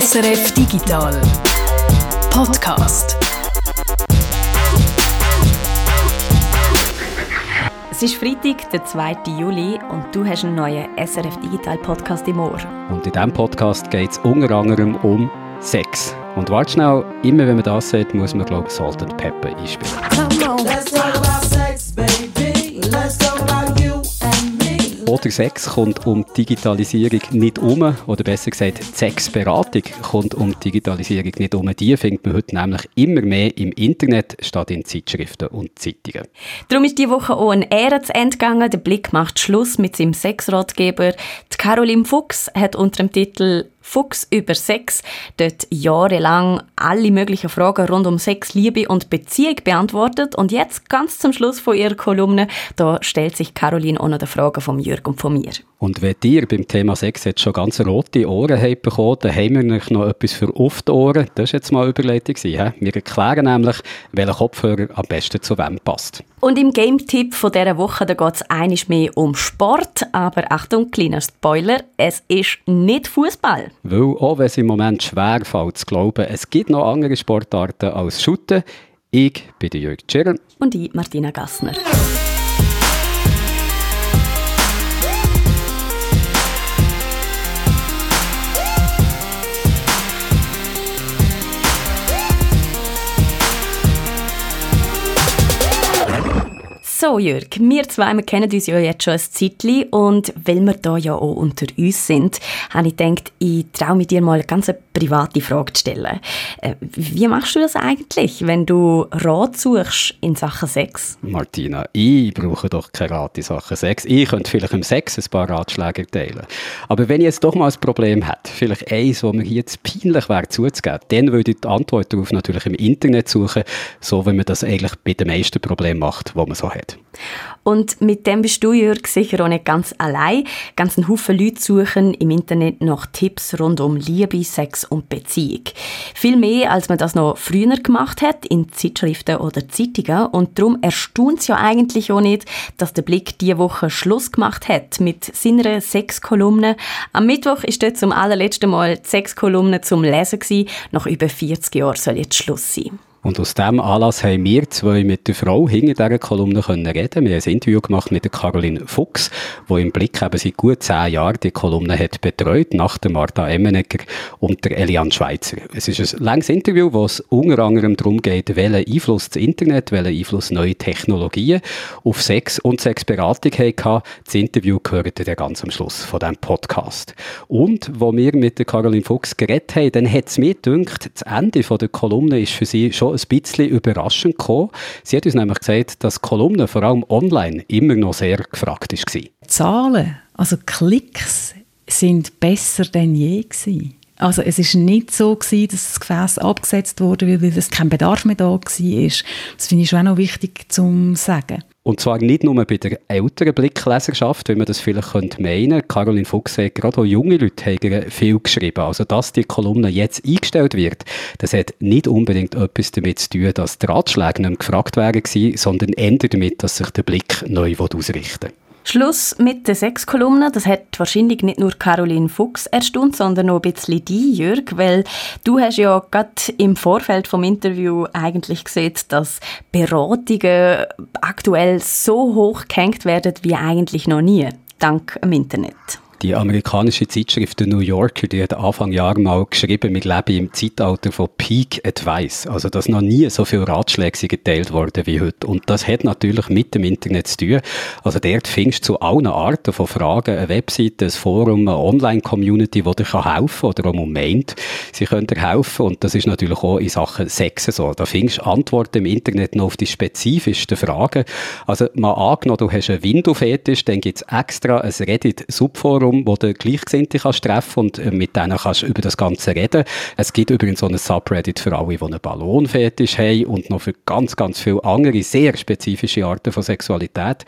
SRF Digital Podcast. Es ist Freitag, der 2. Juli, und du hast einen neuen SRF Digital Podcast im Ohr. Und in diesem Podcast geht es unter anderem um Sex. Und warte schnell, immer wenn man das sagt, muss man, glaube ich, Salt and Pepper einspielen. Let's talk about sex, Oder Sex kommt um Digitalisierung nicht um, oder besser gesagt, die Sexberatung kommt um Digitalisierung nicht um. Die findet man heute nämlich immer mehr im Internet statt in Zeitschriften und Zeitungen. Darum ist die Woche auch ein Ehre zu Ende gegangen. Der Blick macht Schluss mit seinem Sexratgeber. Die Caroline Fuchs hat unter dem Titel Fuchs über Sex dort jahrelang alle möglichen Fragen rund um Sex, Liebe und Beziehung beantwortet. Und jetzt, ganz zum Schluss von ihrer Kolumne, da stellt sich Caroline auch noch die Fragen von Jürg und von mir. Und wenn ihr beim Thema Sex jetzt schon ganz rote Ohren habt bekommen, dann haben wir noch etwas für die Ohren. Das war jetzt mal Überleitung. Wir erklären nämlich, welcher Kopfhörer am besten zu wem passt. Und im Game-Tipp von dieser Woche geht es einiges mehr um Sport. Aber Achtung, kleiner Spoiler, es ist nicht Fußball. Weil auch wenn es im Moment schwer fällt zu glauben, es gibt noch andere Sportarten als Shooten. Ich bin Jörg Tschirren. Und ich, Martina Gassner. So, Jörg, wir zwei wir kennen uns ja jetzt schon ein Zeitchen und weil wir da ja auch unter uns sind, habe ich gedacht, ich traue mir dir mal eine ganz private Frage zu stellen. Äh, Wie machst du das eigentlich, wenn du Rat suchst in Sachen Sex? Martina, ich brauche doch keine Rat in Sachen Sex. Ich könnte vielleicht im Sex ein paar Ratschläge erteilen. Aber wenn ich jetzt doch mal ein Problem hätte, vielleicht eins, wo mir hier jetzt peinlich wäre zuzugeben, dann würde ich die Antwort darauf natürlich im Internet suchen, so wie man das eigentlich bei den meisten Problemen macht, die man so hat. Und mit dem bist du, Jörg, sicher auch nicht ganz allein. Ganz ein Haufen Leute suchen im Internet nach Tipps rund um Liebe, Sex und Beziehung. Viel mehr, als man das noch früher gemacht hat, in Zeitschriften oder Zeitungen. Und darum erstaunt es ja eigentlich auch nicht, dass der Blick diese Woche Schluss gemacht hat mit seiner Sexkolumne. Am Mittwoch ist dort zum allerletzten Mal die Sexkolumne zum Lesen gewesen. Nach über 40 Jahren soll jetzt Schluss sein. Und aus diesem Anlass haben wir zwei mit der Frau hinter dieser Kolumne können reden. Wir haben ein Interview gemacht mit der Caroline Fuchs, die im Blick eben seit gut zehn Jahren die Kolumne hat betreut, nach der Martha Emmenegger und der Elian Schweizer. Es ist ein langes Interview, wo es unter anderem darum geht, welchen Einfluss das Internet, welchen Einfluss neue Technologien auf Sex und Sexberatung haben. Das Interview gehört ihr ganz am Schluss von diesem Podcast. Und wo wir mit der Caroline Fuchs geredet haben, dann hat es mir gedacht, das Ende der Kolumne ist für sie schon ein bisschen überraschend gekommen. Sie hat uns nämlich gesagt, dass Kolumnen vor allem online immer noch sehr gefragt war. Zahlen, also Klicks, sind besser denn je gewesen. Also es ist nicht so gewesen, dass das Gefäß abgesetzt wurde, weil es kein Bedarf mehr da war. Das finde ich schon auch noch wichtig zu sagen. Und zwar nicht nur bei der älteren Blickleserschaft, wie man das vielleicht könnte meinen. Caroline Fuchs sagt, gerade auch junge Leute haben viel geschrieben. Also, dass die Kolumne jetzt eingestellt wird, das hat nicht unbedingt etwas damit zu tun, dass die Ratschläge nicht mehr gefragt werden, sondern eher damit, dass sich der Blick neu ausrichten will. Schluss mit der Sexkolumne. Das hat wahrscheinlich nicht nur Caroline Fuchs erstaunt, sondern auch ein bisschen die, Jörg, weil du hast ja gerade im Vorfeld vom Interview eigentlich gesehen, dass Beratungen aktuell so hoch gehängt werden wie eigentlich noch nie, dank dem Internet. Die amerikanische Zeitschrift The New Yorker, die hat Anfang Jahr mal geschrieben, wir leben im Zeitalter von Peak Advice. Also, dass noch nie so viele Ratschläge geteilt worden wie heute. Und das hat natürlich mit dem Internet zu tun. Also, dort findest du zu allen Arten von Fragen eine Webseite, ein Forum, eine Online-Community, die dir kann helfen oder auch meint, sie können dir helfen. Und das ist natürlich auch in Sachen Sex so. Da findest du Antworten im Internet noch auf die spezifischsten Fragen. Also, mal angenommen, du hast einen Window-Fetisch, dann gibt es extra ein Reddit-Subforum, wo du Gleichgesinnte kannst treffen und äh, mit denen kannst du über das Ganze reden. Es gibt übrigens so ein Subreddit für alle, die einen Ballonfetisch haben und noch für ganz, ganz viele andere sehr spezifische Arten von Sexualität.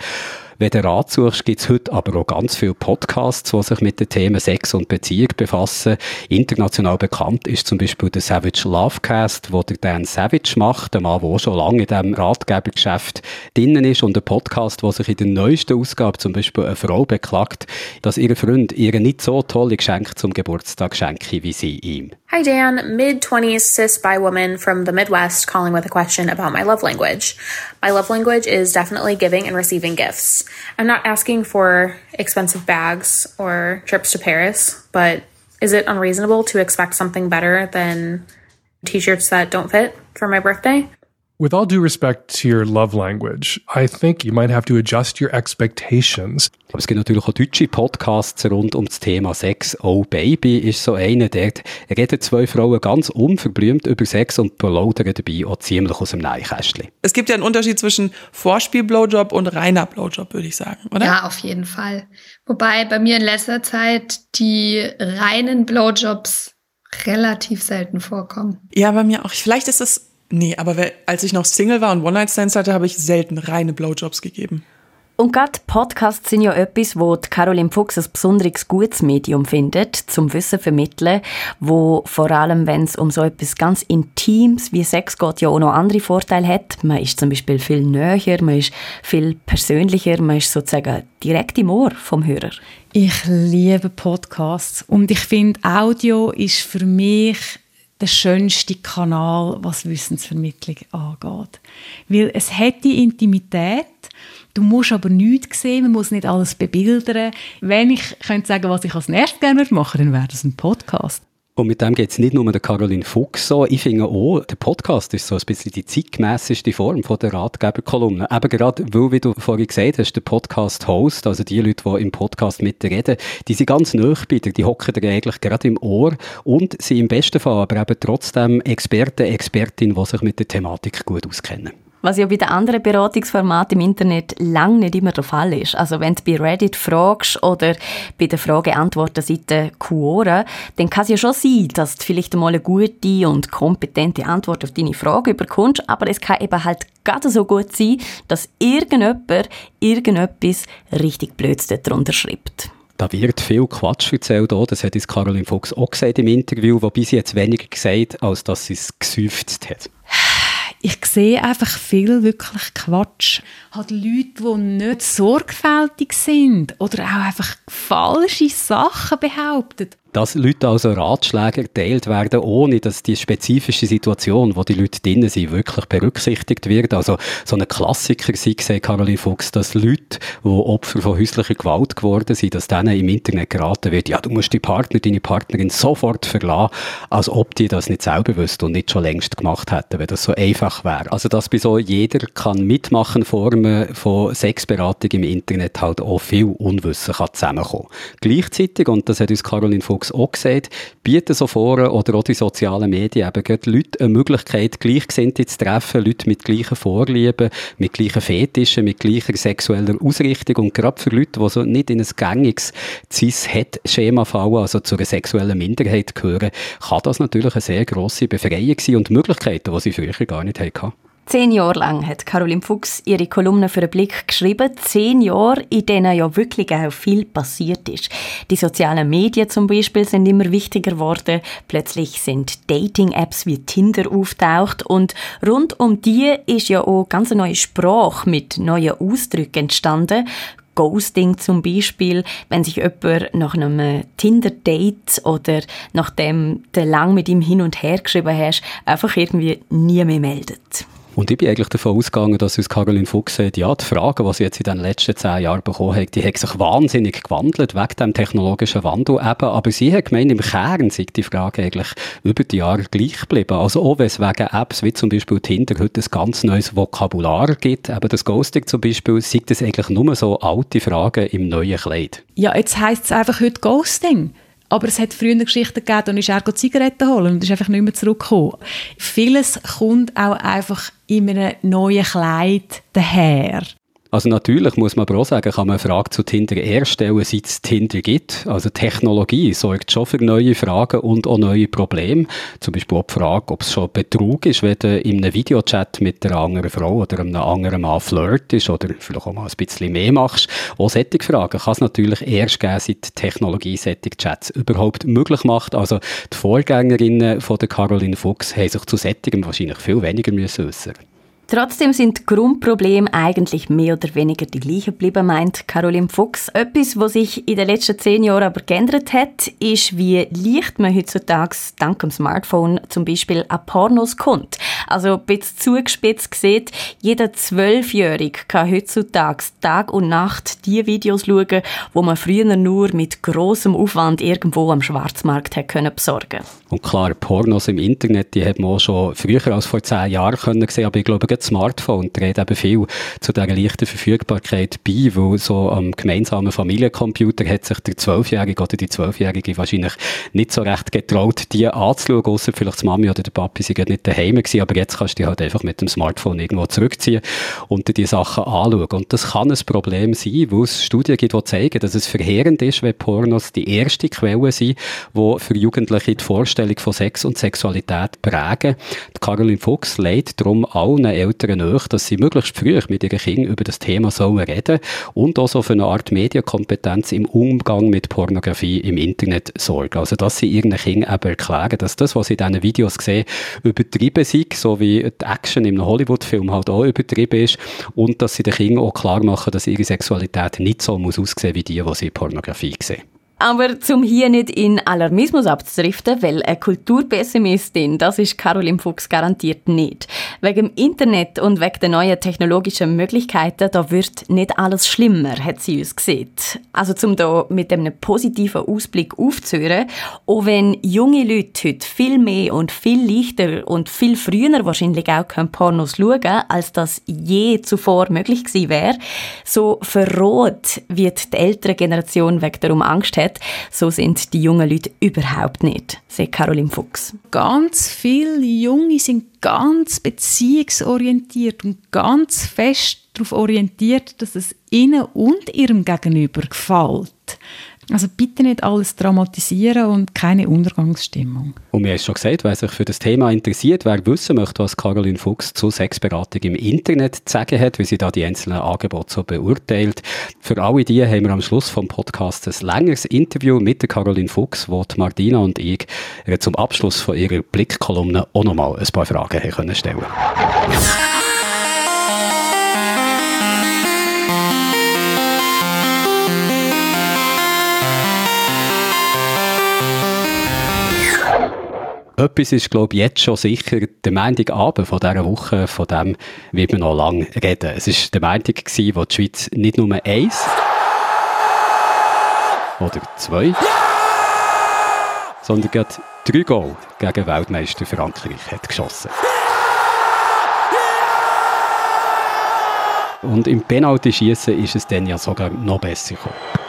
Wenn du Rat suchst, gibt es heute aber auch ganz viele Podcasts, die sich mit den Themen Sex und Beziehung befassen. International bekannt ist zum Beispiel der Savage Lovecast, wo der Dan Savage macht, der Mann, der schon lange in diesem Ratgebergeschäft drinnen ist und ein Podcast, wo sich in der neuesten Ausgabe zum Beispiel eine Frau beklagt, dass ihr Freund ihr nicht so tolle Geschenke zum Geburtstag schenke wie sie ihm. Hi, Dan. Mid 20s cis bi woman from the Midwest calling with a question about my love language. My love language is definitely giving and receiving gifts. I'm not asking for expensive bags or trips to Paris, but is it unreasonable to expect something better than t shirts that don't fit for my birthday? With all due respect to your love language, I think you might have to adjust your expectations. Aber es gibt natürlich auch deutsche Podcasts rund um das Thema Sex. Oh Baby ist so einer, dort reden zwei Frauen ganz unverblümt über Sex und plaudern dabei auch ziemlich aus dem Neinkästchen. Es gibt ja einen Unterschied zwischen Vorspiel-Blowjob und reiner Blowjob, würde ich sagen, oder? Ja, auf jeden Fall. Wobei bei mir in letzter Zeit die reinen Blowjobs relativ selten vorkommen. Ja, bei mir auch. Vielleicht ist es. Nee, aber wer- als ich noch Single war und One-Night-Stands hatte, habe ich selten reine Blowjobs gegeben. Und gerade Podcasts sind ja etwas, wo die Caroline Fuchs ein besonderes gutes Medium findet, zum Wissen vermitteln, wo vor allem, wenn es um so etwas ganz Intimes wie Sex geht, ja auch noch andere Vorteile hat. Man ist zum Beispiel viel näher, man ist viel persönlicher, man ist sozusagen direkt im Ohr vom Hörer. Ich liebe Podcasts und ich finde, Audio ist für mich der schönste Kanal, was Wissensvermittlung angeht. Weil es hat die Intimität, du musst aber nichts sehen, man muss nicht alles bebildern. Wenn ich könnte sagen, was ich als nächstes gerne würde, dann wäre das ein Podcast. Und mit dem geht es nicht nur der Caroline Fuchs so. Ich finde auch, der Podcast ist so ein bisschen die zeitgemässeste Form von der Ratgeberkolumne. Eben gerade, weil, wie du vorhin gesagt hast, der Podcast-Host, also die Leute, die im Podcast mitreden, die sind ganz nah bei dir, die hocken dir eigentlich gerade im Ohr und sind im besten Fall aber eben trotzdem Experten, Expertinnen, die sich mit der Thematik gut auskennen. Was ja bei den anderen Beratungsformaten im Internet lang nicht immer der Fall ist. Also wenn du bei Reddit fragst oder bei der Frage-Antworten-Seite Quora, dann kann es ja schon sein, dass du vielleicht einmal eine gute und kompetente Antwort auf deine Frage bekommst, aber es kann eben halt gerade so gut sein, dass irgendjemand irgendetwas richtig Blöds darunter schreibt. Da wird viel Quatsch erzählt, auch. das hat uns Caroline Fuchs auch gesagt im Interview, wobei sie jetzt weniger gesagt als dass sie es gesäuft hat. Ich sehe einfach viel wirklich Quatsch. Hat Leute, die nicht sorgfältig sind oder auch einfach falsche Sachen behaupten. Dass Leute also Ratschläge erteilt werden, ohne dass die spezifische Situation, wo die Leute drinnen sind, wirklich berücksichtigt wird. Also so ein Klassiker sei Caroline Fuchs, dass Leute, die Opfer von häuslicher Gewalt geworden sind, dass denen im Internet geraten wird, ja, du musst die Partner, deine Partnerin sofort verlassen, als ob die das nicht selber wüssten und nicht schon längst gemacht hätten, wenn das so einfach wäre. Also dass bei so jeder kann mitmachen Formen von Sexberatung im Internet halt auch viel Unwissen kann zusammenkommen. Gleichzeitig, und das hat uns Caroline Fuchs auch gesagt, bieten so Foren oder auch die sozialen Medien eben gerade Leute eine Möglichkeit, Gleichgesinnte zu treffen, Leute mit gleichen Vorlieben, mit gleichen Fetischen, mit gleicher sexueller Ausrichtung und gerade für Leute, die so nicht in ein gängiges Cis-Het-Schema fallen, also zu einer sexuellen Minderheit gehören, kann das natürlich eine sehr grosse Befreiung sein und Möglichkeiten, die sie früher gar nicht hatten. Zehn Jahre lang hat Caroline Fuchs ihre Kolumne für den Blick geschrieben. Zehn Jahre, in denen ja wirklich auch viel passiert ist. Die sozialen Medien zum Beispiel sind immer wichtiger geworden. Plötzlich sind Dating-Apps wie Tinder auftaucht und rund um die ist ja auch ganz eine neue Sprache mit neuen Ausdrücken entstanden. Ghosting zum Beispiel, wenn sich jemand nach einem Tinder-Date oder nachdem du lang mit ihm hin und her geschrieben hast, einfach irgendwie nie mehr meldet. Und ich bin eigentlich davon ausgegangen, dass uns Caroline Fuchs sagt, ja, die Fragen, die sie jetzt in den letzten zehn Jahren bekommen hat, die hat sich wahnsinnig gewandelt, wegen dem technologischen Wandel eben. Aber sie hat gemeint, im Kern sei die Frage eigentlich über die Jahre gleich geblieben. Also auch wenn es wegen Apps wie zum Beispiel Tinder heute ein ganz neues Vokabular gibt, eben das Ghosting zum Beispiel, sind das eigentlich nur so alte Fragen im neuen Kleid. Ja, jetzt heisst es einfach heute Ghosting. Aber es hat früher Geschichten gegeben, da ist er Zigaretten holen und ist einfach nicht mehr zurückgekommen. Vieles kommt auch einfach in einem neuen Kleid daher. Also natürlich muss man aber auch sagen, kann man eine Frage zu Tinder erst stellen, seit es Tinder gibt. Also Technologie sorgt schon für neue Fragen und auch neue Probleme. Zum Beispiel auch die Frage, ob es schon Betrug ist, wenn du in einem Videochat mit einer anderen Frau oder einem anderen Mann flirtest oder vielleicht auch mal ein bisschen mehr machst. Auch solche Fragen kann es natürlich erst geben, seit Technologie solche Chats überhaupt möglich macht. Also die Vorgängerinnen von der Caroline Fuchs haben sich zu sättigem wahrscheinlich viel weniger müssen äußern Trotzdem sind die Grundprobleme eigentlich mehr oder weniger die gleichen geblieben, meint Caroline Fuchs. Etwas, was sich in den letzten zehn Jahren aber geändert hat, ist, wie leicht man heutzutage dank dem Smartphone zum Beispiel an Pornos kommt. Also ein bisschen zugespitzt gesehen, jeder Zwölfjährige kann heutzutage Tag und Nacht die Videos schauen, wo man früher nur mit großem Aufwand irgendwo am Schwarzmarkt hätte können besorgen Und klar, Pornos im Internet, die hat man auch schon früher als vor zehn Jahren können sehen, aber ich glaube, das Smartphone trägt eben viel zu dieser leichten Verfügbarkeit bei, weil so am gemeinsamen Familiencomputer hat sich der Zwölfjährige oder die Zwölfjährige wahrscheinlich nicht so recht getraut, die anzuschauen, außer vielleicht die Mami oder der Papi sind nicht daheim gewesen, aber jetzt kannst du dich halt einfach mit dem Smartphone irgendwo zurückziehen und dir die Sachen anschauen. Und das kann ein Problem sein, weil es Studien gibt, die zeigen, dass es verheerend ist, wenn Pornos die erste Quelle sind, die für Jugendliche die Vorstellung von Sex und Sexualität prägen. Die Caroline Fuchs legt darum allen Eltern nach, dass sie möglichst früh mit ihren Kindern über das Thema sollen reden und auch so für eine Art Medienkompetenz im Umgang mit Pornografie im Internet sorgen. Also, dass sie ihren Kindern eben erklären, dass das, was sie in diesen Videos sehen, übertrieben ist, so wie die Action im Hollywood-Film halt auch übertrieben ist und dass sie den Kindern auch klar machen, dass ihre Sexualität nicht so muss aussehen wie die, die sie in Pornografie sehen. Aber zum hier nicht in Alarmismus abzudriften, weil eine Kulturpessimistin, das ist Caroline Fuchs garantiert nicht. Wegen dem Internet und wegen der neuen technologischen Möglichkeiten, da wird nicht alles schlimmer, hat sie uns gesehen. Also zum da mit einem positiven Ausblick aufzuhören, auch wenn junge Leute heute viel mehr und viel leichter und viel früher wahrscheinlich auch können Pornos schauen, als das je zuvor möglich gewesen wäre, so verroht wird die ältere Generation wegen darum Angst hat, so sind die jungen Leute überhaupt nicht, sagt Caroline Fuchs. Ganz viele Junge sind ganz beziehungsorientiert und ganz fest darauf orientiert, dass es ihnen und ihrem Gegenüber gefällt. Also bitte nicht alles dramatisieren und keine Untergangsstimmung. Und wir haben schon gesagt, wer sich für das Thema interessiert, wer wissen möchte, was Caroline Fuchs zur Sexberatung im Internet zu sagen hat, wie sie da die einzelnen Angebote so beurteilt. Für alle die haben wir am Schluss vom Podcast ein längeres Interview mit der Caroline Fuchs, wo die Martina und ich zum Abschluss von ihrer Blickkolumne auch nochmal ein paar Fragen haben können stellen Etwas ist, glaube ich, jetzt schon sicher. Der Montagabend von dieser Woche, von dem wird man noch lange reden. Es war der Montag, wo die Schweiz nicht nur eins oder zwei, sondern gerade drei Goal gegen Weltmeister Frankreich hat geschossen. Und im Penalty-Schießen ist es dann ja sogar noch besser gekommen.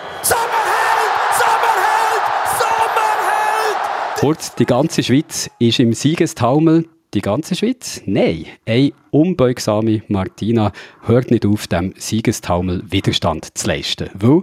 Kurz, die ganze Schweiz ist im Siegestaumel. Die ganze Schweiz? Nein. Eine unbeugsame Martina hört nicht auf, dem Siegestaumel Widerstand zu leisten. Weil,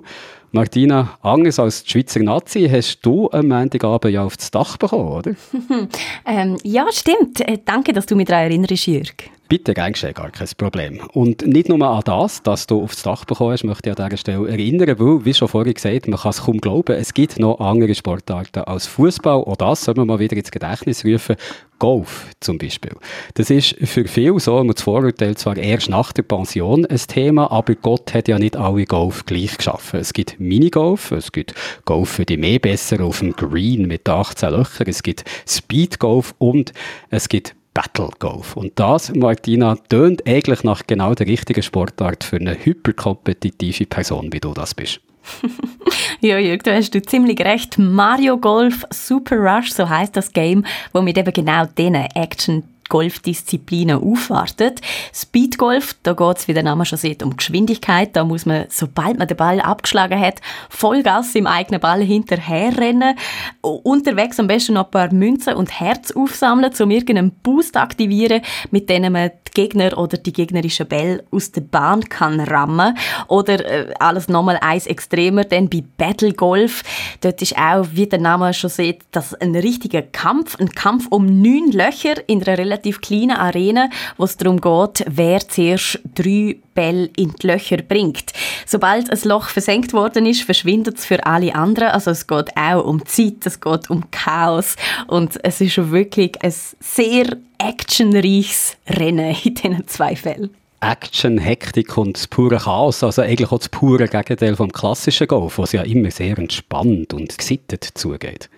Martina, anders als die Schweizer Nazi, hast du am Montagabend ja aufs Dach bekommen, oder? ähm, ja, stimmt. Äh, danke, dass du mich daran erinnerst, Jürg. Bitte, geschehen, gar kein Problem. Und nicht nur an das, dass du aufs Dach bekommen hast, möchte ich an dieser Stelle erinnern, weil, wie schon vorhin gesagt, man kann es kaum glauben, es gibt noch andere Sportarten als Fußball. Auch das soll man mal wieder ins Gedächtnis rufen. Golf zum Beispiel. Das ist für viele so, man das Vorurteil zwar erst nach der Pension ein Thema, aber Gott hat ja nicht alle Golf gleich geschaffen. Es gibt Minigolf, es gibt Golf für die mehr besser auf dem Green mit 18 Löchern, es gibt Speedgolf und es gibt Battle Golf. Und das, Martina, tönt eigentlich nach genau der richtigen Sportart für eine hyperkompetitive Person, wie du das bist. ja, Jörg, du hast du ziemlich recht. Mario Golf Super Rush, so heißt das Game, wo mit eben genau diesen Action Golfdisziplinen aufwartet. Speedgolf, da geht es, wie der Name schon sieht, um Geschwindigkeit. Da muss man, sobald man den Ball abgeschlagen hat, Vollgas im eigenen Ball hinterherrennen. Unterwegs am besten noch ein paar Münzen und Herz aufsammeln, um irgendeinen Boost aktivieren, mit denen man die Gegner oder die gegnerische Bälle aus der Bahn kann rammen. Oder äh, alles nochmal eins extremer, denn bei Battle Golf, dort ist auch, wie der Name schon sieht, das ein richtiger Kampf, ein Kampf um neun Löcher in einer relativ kleinen Arena, wo es darum geht, wer zuerst drei Bälle in die Löcher bringt. Sobald ein Loch versenkt worden ist, verschwindet es für alle anderen. Also es geht auch um Zeit, es geht um Chaos und es ist wirklich ein sehr actionreiches Rennen in diesen zwei Fällen. Action, Hektik und das pure Chaos, also eigentlich auch das pure Gegenteil vom klassischen Golf, was ja immer sehr entspannt und gesittet zugeht.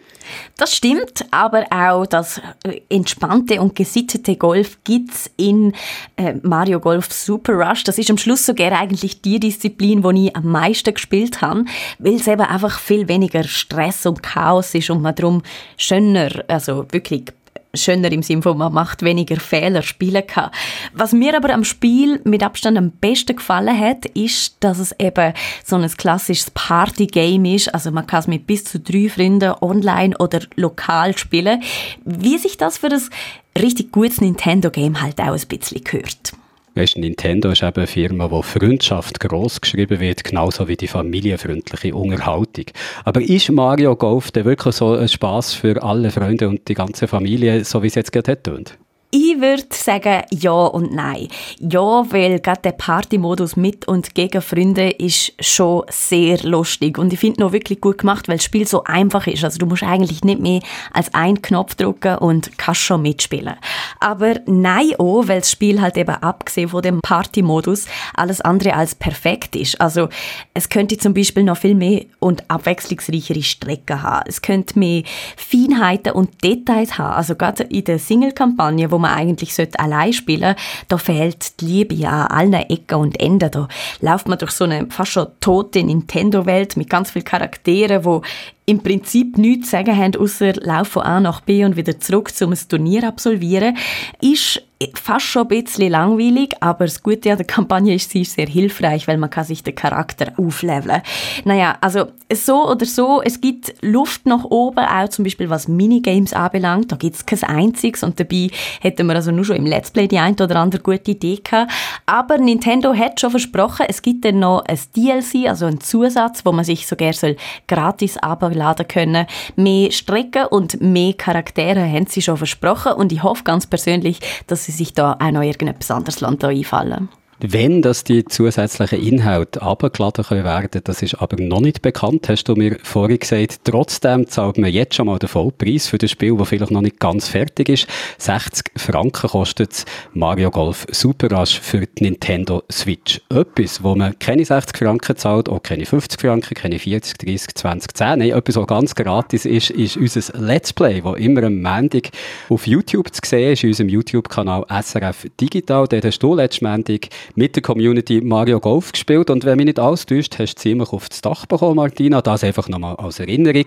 Das stimmt, aber auch das entspannte und gesittete Golf gibt's in äh, Mario Golf Super Rush. Das ist am Schluss sogar eigentlich die Disziplin, die ich am meisten gespielt habe, weil es eben einfach viel weniger Stress und Chaos ist und man darum schöner, also wirklich schöner im Sinne von, man macht weniger Fehler spielen kann. Was mir aber am Spiel mit Abstand am besten gefallen hat, ist, dass es eben so ein klassisches Party-Game ist. Also man kann es mit bis zu drei Freunden online oder lokal spielen. Wie sich das für das richtig gutes Nintendo-Game halt auch ein bisschen gehört. Weißt, Nintendo ist eben eine Firma, wo Freundschaft gross geschrieben wird, genauso wie die familienfreundliche Unterhaltung. Aber ist Mario Golf denn wirklich so ein Spaß für alle Freunde und die ganze Familie, so wie es jetzt gerade tönt? Ich würde sagen ja und nein. Ja, weil gerade der Partymodus mit und gegen Freunde ist schon sehr lustig und ich finde noch wirklich gut gemacht, weil das Spiel so einfach ist. Also du musst eigentlich nicht mehr als einen Knopf drücken und kannst schon mitspielen. Aber nein auch, weil das Spiel halt eben abgesehen von dem Partymodus alles andere als perfekt ist. Also es könnte zum Beispiel noch viel mehr und abwechslungsreichere Strecken haben. Es könnte mehr Feinheiten und Details haben. Also gerade in der Single-Kampagne, wo man eigentlich sollte allein spielen da fehlt die Liebe an allen Ecken und Enden. Da läuft man durch so eine fast schon tote Nintendo-Welt mit ganz vielen Charakteren, wo im Prinzip nichts zu sagen haben, außer Lauf von A nach B und wieder zurück, um ein Turnier absolvieren, ist fast schon ein bisschen langweilig, aber das Gute an der Kampagne ist, sie ist sehr hilfreich, weil man kann sich den Charakter aufleveln. Naja, also so oder so, es gibt Luft nach oben, auch zum Beispiel was Minigames anbelangt, da gibt es kein einziges und dabei hätten wir also nur schon im Let's Play die ein oder andere gute Idee gehabt. Aber Nintendo hat schon versprochen, es gibt dann noch ein DLC, also einen Zusatz, wo man sich sogar soll gratis abladen können. Mehr Strecken und mehr Charaktere haben sie schon versprochen und ich hoffe ganz persönlich, dass sie sich da auch noch irgendetwas anderes einfallen. Wenn das die zusätzlichen Inhalte abgeladen können werden, das ist aber noch nicht bekannt, hast du mir vorhin gesagt. Trotzdem zahlt man jetzt schon mal den Vollpreis für das Spiel, das vielleicht noch nicht ganz fertig ist. 60 Franken kostet Mario Golf Super Rush für die Nintendo Switch. Etwas, wo man keine 60 Franken zahlt, auch keine 50 Franken, keine 40, 30, 20, 10. Nein, etwas, was ganz gratis ist, ist unser Let's Play, das immer am Montag auf YouTube zu sehen ist, in unserem YouTube-Kanal SRF Digital. Dort hast du letzten Montag mit der Community Mario Golf gespielt und wenn mich nicht alles täuscht, hast du ziemlich auf das Dach bekommen, Martina. Das einfach nochmal als Erinnerung.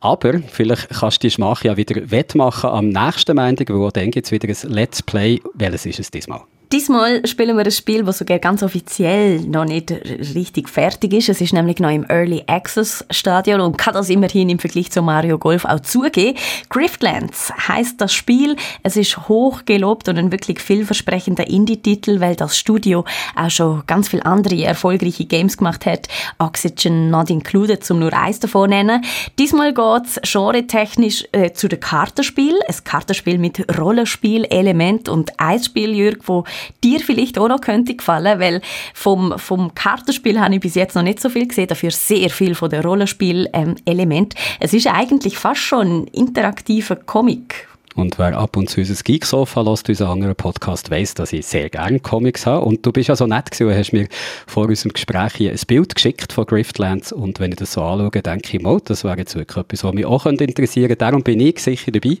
Aber vielleicht kannst du die Schmach ja wieder wettmachen am nächsten Montag, auch dann gibt es wieder ein Let's Play. Welches ist es diesmal? Diesmal spielen wir ein Spiel, das sogar ganz offiziell noch nicht richtig fertig ist. Es ist nämlich noch im Early Access Stadion und kann das immerhin im Vergleich zu Mario Golf auch zugeben. Griftlands heißt das Spiel. Es ist hoch gelobt und ein wirklich vielversprechender Indie-Titel, weil das Studio auch schon ganz viele andere erfolgreiche Games gemacht hat. Oxygen not included, zum nur eins davon nennen. Diesmal geht's genre-technisch äh, zu dem Kartenspiel. Ein Kartenspiel mit Rollenspiel-Element und Eisspiel, Jürg, wo dir vielleicht auch noch könnte gefallen, weil vom, vom Kartenspiel habe ich bis jetzt noch nicht so viel gesehen, dafür sehr viel von der Rollenspiel-Element. es ist eigentlich fast schon interaktiver Comic, und wer ab und zu unser Geeksofa lässt, unseren anderen Podcast, weiss, dass ich sehr gerne Comics habe. Und du bist ja so nett gewesen und hast mir vor unserem Gespräch hier ein Bild geschickt von Griftlands. Und wenn ich das so anschaue, denke ich, mal, das wäre jetzt wirklich etwas, was mich auch interessieren könnte. Darum bin ich sicher dabei,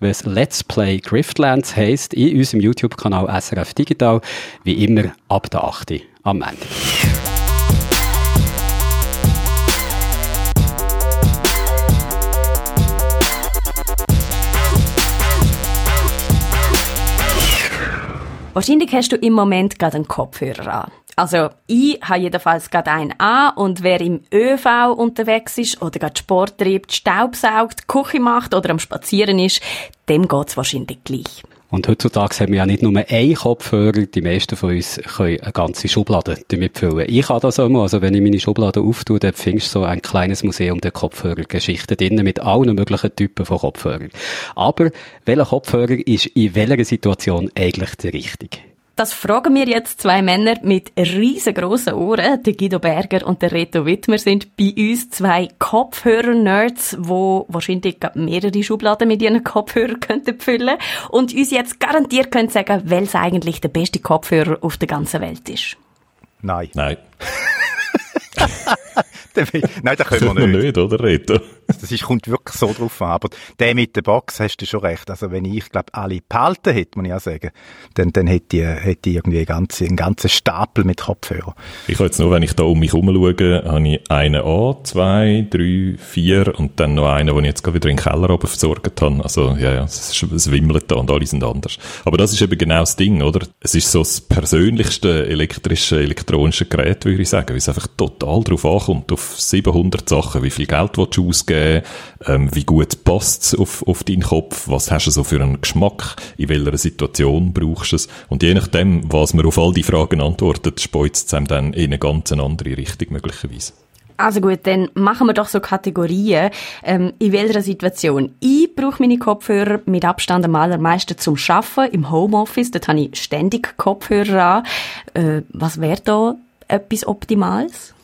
wenn es Let's Play Griftlands heisst, in unserem YouTube-Kanal SRF Digital, wie immer ab der 8. am Ende. Wahrscheinlich hast du im Moment gerade einen Kopfhörer an. Also ich habe jedenfalls gerade einen an und wer im ÖV unterwegs ist oder gerade Sport treibt, Staubsaugt, Küche macht oder am Spazieren ist, dem geht's wahrscheinlich gleich. Und heutzutage haben wir ja nicht nur einen Kopfhörer, die meisten von uns können eine ganze Schublade damit füllen. Ich kann das mal, also wenn ich meine Schublade auftue, dann findest du so ein kleines Museum der Kopfhörergeschichte drinnen mit allen möglichen Typen von Kopfhörern. Aber welcher Kopfhörer ist in welcher Situation eigentlich der richtige? Das fragen wir jetzt zwei Männer mit riesengroßen Ohren. Der Guido Berger und der Reto Wittmer sind bei uns zwei Kopfhörer-Nerds, wo wahrscheinlich mehrere Schubladen mit ihren Kopfhörern könnten füllen und uns jetzt garantiert können sagen, welches eigentlich der beste Kopfhörer auf der ganzen Welt ist. Nein. Nein. Nein, da können wir nicht. nicht, oder, Reto? Das ist, kommt wirklich so drauf an. Aber der mit der Box, hast du schon recht. Also wenn ich, glaube alle behalten hätte, muss ich auch sagen, dann, dann hätte ich, hätte ich irgendwie einen ganzen, einen ganzen Stapel mit Kopfhörern. Ich habe jetzt nur, wenn ich da um mich herum schaue, habe ich einen an, zwei, drei, vier und dann noch einen, den ich jetzt gerade wieder in den Keller oben versorgt habe. Also, ja, ja, es, wimmelt da und alle sind anders. Aber das ist eben genau das Ding, oder? Es ist so das persönlichste elektrische, elektronische Gerät, würde ich sagen, weil es einfach total drauf ankommt, auf 700 Sachen. Wie viel Geld willst du ausgeben? Ähm, wie gut passt es auf, auf deinen Kopf? Was hast du so für einen Geschmack? In welcher Situation brauchst du es? Und je nachdem, was man auf all die Fragen antwortet, speuzt es einem dann in eine ganz andere Richtung möglicherweise. Also gut, dann machen wir doch so Kategorien. Ähm, in welcher Situation? Ich brauche meine Kopfhörer mit Abstand am allermeisten zum Arbeiten im Homeoffice. Dort habe ich ständig Kopfhörer an. Äh, was wäre da etwas Optimales?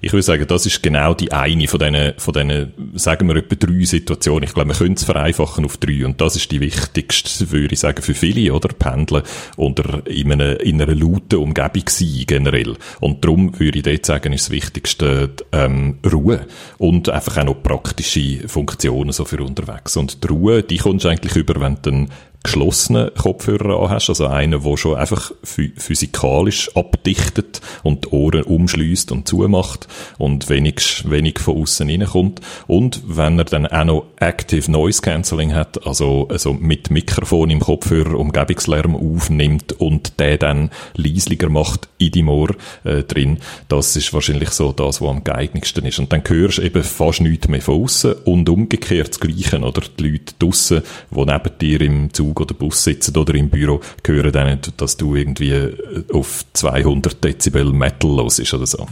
Ich würde sagen, das ist genau die eine von diesen, von diesen, sagen wir, etwa drei Situationen. Ich glaube, man könnte es vereinfachen auf drei. Und das ist die wichtigste, würde ich sagen, für viele, oder? Pendeln oder in einer, in einer lauten Umgebung sein, generell. Und darum würde ich dort sagen, ist das Wichtigste, ähm, Ruhe. Und einfach auch noch praktische Funktionen so für unterwegs. Und die Ruhe, die kommst du eigentlich über, wenn du einen geschlossenen Kopfhörer an hast, also einen, der schon einfach phy- physikalisch abdichtet und die Ohren umschließt und zumacht und wenig, wenig von außen reinkommt. Und wenn er dann auch noch Active Noise Cancelling hat, also, also mit Mikrofon im Kopfhörer Umgebungslärm aufnimmt und der dann leislicher macht in deinem Ohr äh, drin, das ist wahrscheinlich so das, was am geeignetsten ist. Und dann hörst du eben fast nichts mehr von außen und umgekehrt das Gleiche, oder? Die Leute draussen, die neben dir im Zug oder Bus sitzen oder im Büro, hören dann nicht, dass du irgendwie äh, auf 200 Dezibel Metal los ist oder so.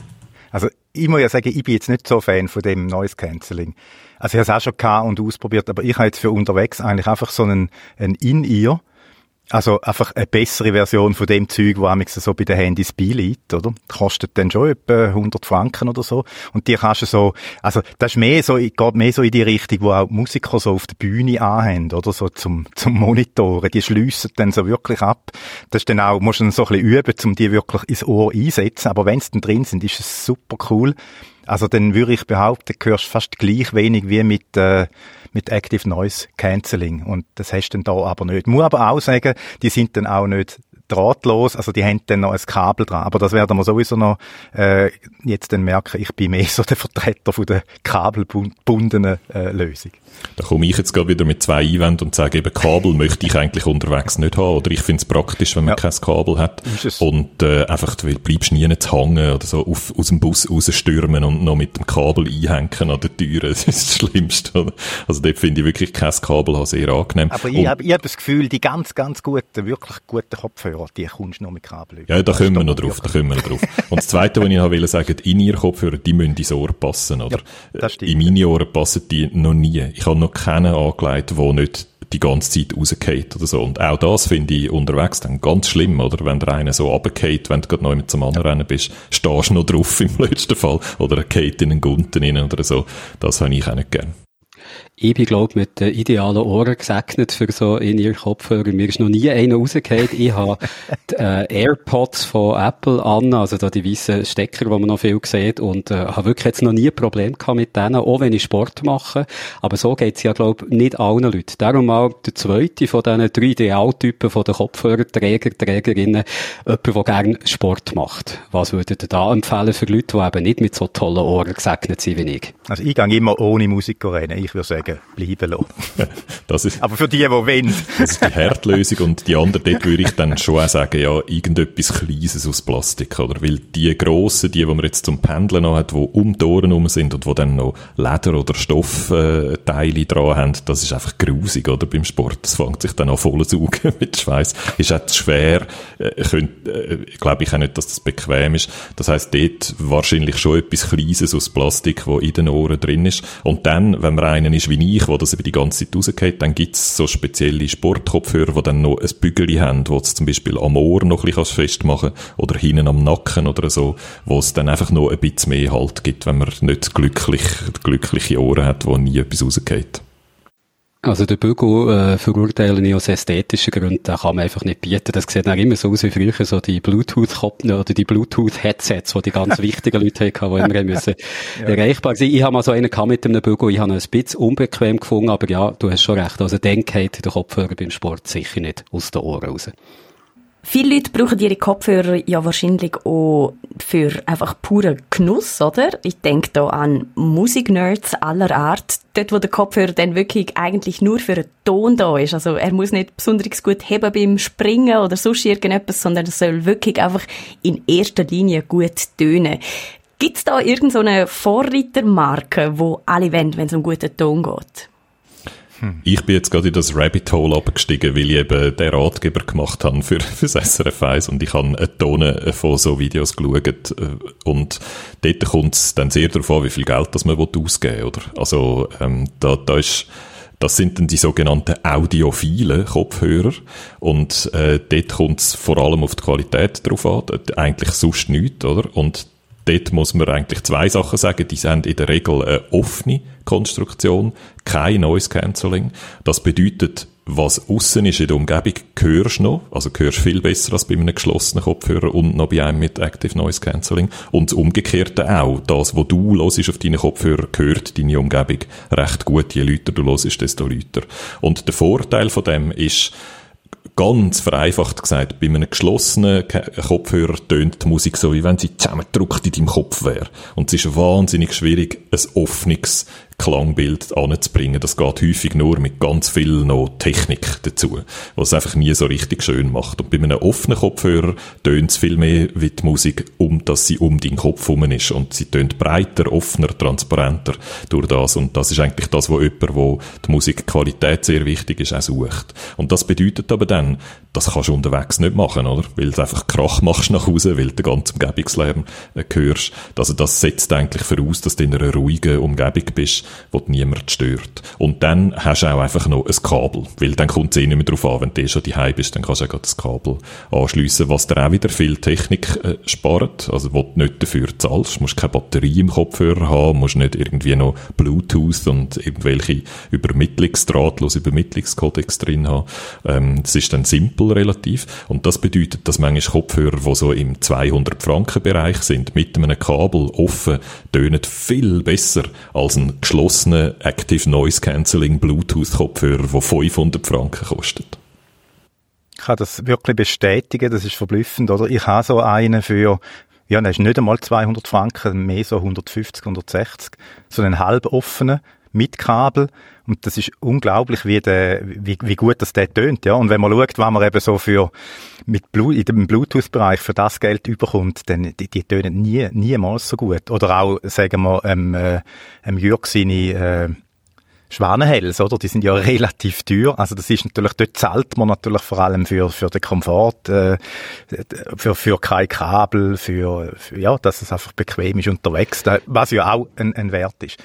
Also ich muss ja sagen, ich bin jetzt nicht so Fan von dem Noise Cancelling. Also ich habe es auch schon und ausprobiert, aber ich habe jetzt für unterwegs eigentlich einfach so einen, einen In-Ear. Also einfach eine bessere Version von dem Zeug, amigs so bei den Handys beiliegt, oder? Kostet dann schon etwa 100 Franken oder so. Und die kannst du so, also das ist mehr so, geht mehr so in die Richtung, wo auch Musiker so auf der Bühne anhaben, oder? So zum, zum Monitoren. Die schliessen dann so wirklich ab. Das ist dann auch, musst du dann so ein bisschen üben, um die wirklich ins Ohr einsetzen. Aber wenn sie dann drin sind, ist es super cool. Also dann würde ich behaupten, hörst du fast gleich wenig wie mit, äh, mit Active Noise Cancelling. Und das hast du dann da aber nicht. Muss aber auch sagen, die sind dann auch nicht drahtlos, also die haben dann noch ein Kabel dran. Aber das werden wir sowieso noch äh, jetzt dann merken, ich bin mehr so der Vertreter von der kabelbundenen äh, Lösung. Da komme ich jetzt gerade wieder mit zwei Einwänden und sage eben, Kabel möchte ich eigentlich unterwegs nicht haben. Oder ich finde es praktisch, wenn man kein Kabel hat. Und äh, einfach, du bleibst nie zu hängen oder so auf, aus dem Bus rausstürmen und noch mit dem Kabel einhängen an der Tür. Das ist das Schlimmste. Oder? Also dort finde ich wirklich kein Kabel haben sehr angenehm. Aber ich habe hab das Gefühl, die ganz, ganz guten, wirklich guten Kopfhörer, die kommst du noch mit Kabel über. Ja, da kommen wir noch drauf, da kommen wir noch drauf. Und das Zweite, was ich noch wollte sagen, die In-Ear-Kopfhörer, die müssen ins Ohr passen, oder? stimmt. In meine Ohren passen die noch nie. Ich habe noch keinen angelegt, der nicht die ganze Zeit rausgeht oder so. Und auch das finde ich unterwegs dann ganz schlimm, oder? Wenn der eine so runtergeht, wenn du gerade neu mit zum anderen Rennen bist, stehst du noch drauf im letzten Fall. Oder er geht in einen Gunten rein oder so. Das habe ich auch nicht gern. Ich bin, glaube mit den idealen Ohren gesegnet für so in ihr Kopfhörer. Mir ist noch nie einer rausgefallen. Ich habe die äh, AirPods von Apple an, also da die weißen Stecker, die man noch viel sieht, und äh, habe wirklich jetzt noch nie ein Problem gehabt mit denen, auch wenn ich Sport mache. Aber so geht's ja, glaube nicht allen Leuten. Darum mal der zweite von diesen drei Idealtypen von den Kopfhörerträger, Trägerinnen, jemand, der gerne Sport macht. Was würdet ihr da empfehlen für Leute, die eben nicht mit so tollen Ohren gesegnet sind wie ich? Also ich gehe immer ohne Musik rennen. Ich würde sagen, bleiben lassen. Das ist, Aber für die, die wollen. Das ist die Herdlösung und die andere, dort würde ich dann schon auch sagen, ja, irgendetwas Kleines aus Plastik, oder? Weil die grossen, die, die man jetzt zum Pendeln noch hat, die um die Ohren herum sind und wo dann noch Leder- oder Stoffteile Teile dran haben, das ist einfach grusig, oder? Beim Sport. Das fängt sich dann an voll zu saugen mit Schweiß. Ist auch zu schwer. Äh, könnt, äh, glaube ich auch nicht, dass das bequem ist. Das heisst, dort wahrscheinlich schon etwas Kleines aus Plastik, wo in den Ohren drin ist. Und dann, wenn man einen ist wie wie ich, wo das über die ganze Zeit rausgeht. Dann gibt's so spezielle Sportkopfhörer, die dann noch ein Bügeli haben, wo es zum Beispiel am Ohr noch ein bisschen festmachen kannst oder hinten am Nacken oder so, wo es dann einfach noch ein bisschen mehr Halt gibt, wenn man nicht glücklich, glückliche Ohren hat, wo nie etwas rausgeht. Also der Bügel äh, verurteilen ich aus ästhetischen Gründen, den kann man einfach nicht bieten. Das sieht dann immer so aus wie früher, so die Bluetooth-Kopfen oder die Bluetooth-Headsets, die die ganz wichtigen Leute hatten, die immer müssen ja. erreichbar sein. Ich habe mal so einen gehabt mit einem Bügel, ich habe ihn ein bisschen unbequem gefunden, aber ja, du hast schon recht. Also dann geht der Kopfhörer beim Sport sicher nicht aus den Ohren raus. Viele Leute brauchen ihre Kopfhörer ja wahrscheinlich auch für einfach puren Genuss, oder? Ich denke da an Musiknerds aller Art. Dort, wo der Kopfhörer dann wirklich eigentlich nur für einen Ton da ist. Also er muss nicht besonders gut heben beim Springen oder sonst irgendetwas, sondern er soll wirklich einfach in erster Linie gut tönen. Gibt es da irgendeine Vorreitermarke, wo alle wollen, wenn es um guten Ton geht? Hm. Ich bin jetzt gerade in das Rabbit Hole abgestiegen, weil ich eben den Ratgeber gemacht habe für, für das SRF 1 und ich habe eine Tonne von so Videos geschaut äh, und dort kommt es dann sehr darauf an, wie viel Geld das man ausgeben will, oder? Also ähm, da, da ist das sind dann die sogenannten audiophilen Kopfhörer und äh, dort kommt es vor allem auf die Qualität drauf an, eigentlich sonst nichts, oder? Und dort muss man eigentlich zwei Sachen sagen. Die sind in der Regel eine offene Konstruktion, kein Noise Cancelling. Das bedeutet, was außen ist in der Umgebung, hörst du noch. Also hörst viel besser als bei einem geschlossenen Kopfhörer und noch bei einem mit Active Noise Cancelling. Und das Umgekehrte auch. Das, was du auf deinen Kopfhörer, hört deine Umgebung recht gut. Je lauter du hörst, desto lauter. Und der Vorteil von dem ist, ganz vereinfacht gesagt, bei einem geschlossenen Kopfhörer tönt die Musik so, wie wenn sie zusammengedrückt in deinem Kopf wäre. Und es ist wahnsinnig schwierig, ein offenes Klangbild anzubringen. Das geht häufig nur mit ganz viel noch Technik dazu, was es einfach nie so richtig schön macht. Und bei einem offenen Kopfhörer tönt es viel mehr wie die Musik, um dass sie um deinen Kopf herum ist. Und sie tönt breiter, offener, transparenter durch das. Und das ist eigentlich das, wo jemand, wo die Musikqualität sehr wichtig ist, auch sucht. Und das bedeutet aber dann, das kannst du unterwegs nicht machen, oder? Weil du einfach Krach machst nach Hause, weil du den ganzen Umgebungslärm äh, hörst. Also das setzt eigentlich voraus, dass du in einer ruhigen Umgebung bist, wo niemand stört. Und dann hast du auch einfach noch ein Kabel, weil dann kommt es eh nicht mehr drauf an, wenn du eh schon daheim bist, dann kannst du auch das Kabel anschliessen, was dir auch wieder viel Technik äh, spart, also wo du nicht dafür zahlst. Du musst keine Batterie im Kopfhörer haben, musst nicht irgendwie noch Bluetooth und irgendwelche Übermittlungsdrahtlos Übermittlungskodex drin haben. Ähm, das ist dann simpel simpel relativ. Und das bedeutet, dass manchmal Kopfhörer, die so im 200 Franken Bereich sind, mit einem Kabel offen, tönen viel besser als ein geschlossener Active Noise Cancelling Bluetooth Kopfhörer, der 500 Franken kostet. Ich kann das wirklich bestätigen, das ist verblüffend, oder? Ich habe so einen für ja, das ist nicht einmal 200 Franken, mehr so 150, 160. So einen halb offenen mit Kabel. Und das ist unglaublich, wie, der, wie, wie gut das der tönt, ja. Und wenn man schaut, was man eben so für, mit Blu in dem Bluetooth-Bereich für das Geld überkommt, dann, die, die tönen nie, niemals so gut. Oder auch, sagen wir, ähm, äh, ähm Jürg seine, äh, Schwanenhels, oder? Die sind ja relativ teuer. Also das ist natürlich, dort zahlt man natürlich vor allem für, für den Komfort, äh, für, für kein Kabel, für, für, ja, dass es einfach bequem ist unterwegs, was ja auch ein, ein Wert ist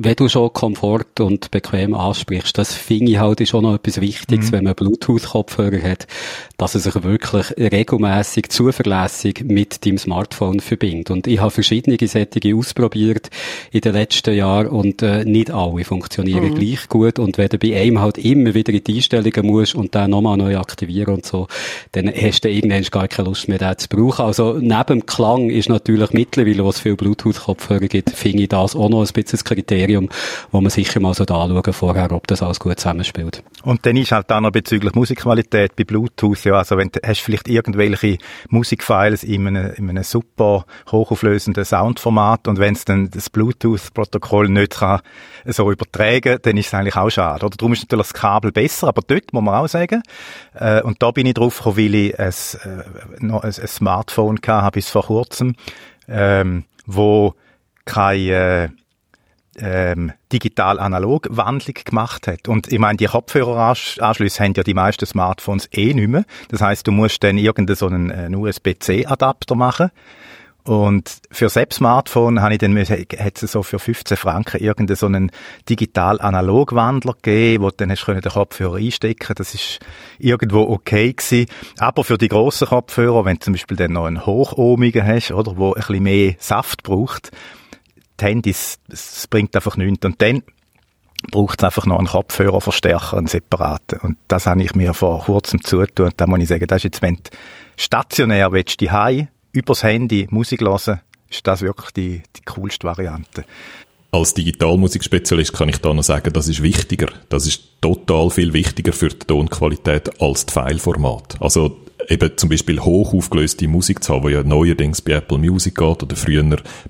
wenn du schon Komfort und bequem ansprichst, das finde ich halt schon noch etwas Wichtiges, mhm. wenn man Bluetooth-Kopfhörer hat, dass er sich wirklich regelmäßig zuverlässig mit dem Smartphone verbindet. Und ich habe verschiedene Sättige ausprobiert in den letzten Jahren und äh, nicht alle funktionieren mhm. gleich gut. Und wenn du bei einem halt immer wieder in die Einstellungen musst und dann nochmal neu aktivieren und so, dann hast du irgendwann gar keine Lust mehr, den zu brauchen. Also neben dem Klang ist natürlich mittlerweile, wo es viele Bluetooth-Kopfhörer gibt, finde ich das auch noch ein bisschen das Kriterium, wo man sicher mal so anschauen vorher, ob das alles gut zusammenspielt. Und dann ist halt auch noch bezüglich Musikqualität bei Bluetooth, ja, also wenn du hast vielleicht irgendwelche Musikfiles in einem, in einem super hochauflösenden Soundformat und wenn es dann das Bluetooth-Protokoll nicht kann so übertragen, dann ist es eigentlich auch schade. Oder darum ist natürlich das Kabel besser, aber dort muss man auch sagen, äh, und da bin ich drauf gekommen, weil ich ein, äh, noch ein, ein Smartphone hatte bis vor kurzem, ähm, wo keine ähm, digital-analog-Wandlung gemacht hat. Und ich meine, die Kopfhöreranschlüsse haben ja die meisten Smartphones eh nicht mehr. Das heißt, du musst dann irgendeinen so einen, einen USB-C-Adapter machen. Und für das Smartphone habe ich dann, es so für 15 Franken irgendeinen so einen digital-analog-Wandler gegeben, wo du dann hast du den Kopfhörer einstecken Das ist irgendwo okay gewesen. Aber für die grossen Kopfhörer, wenn du zum Beispiel dann noch einen hochohmigen hast, oder, wo ein bisschen mehr Saft braucht, die Handys, es bringt einfach nichts. Und dann braucht es einfach noch einen Kopfhörerverstärker, einen separaten. Und das habe ich mir vor kurzem zugetan. Und da muss ich sagen, das ist jetzt, wenn du stationär willst, die übers Handy Musik hören, ist das wirklich die, die coolste Variante. Als Digitalmusikspezialist kann ich da noch sagen, das ist wichtiger. Das ist total viel wichtiger für die Tonqualität als das Fileformat. Also eben zum Beispiel hoch aufgelöste Musik zu haben, die ja neuerdings bei Apple Music geht oder früher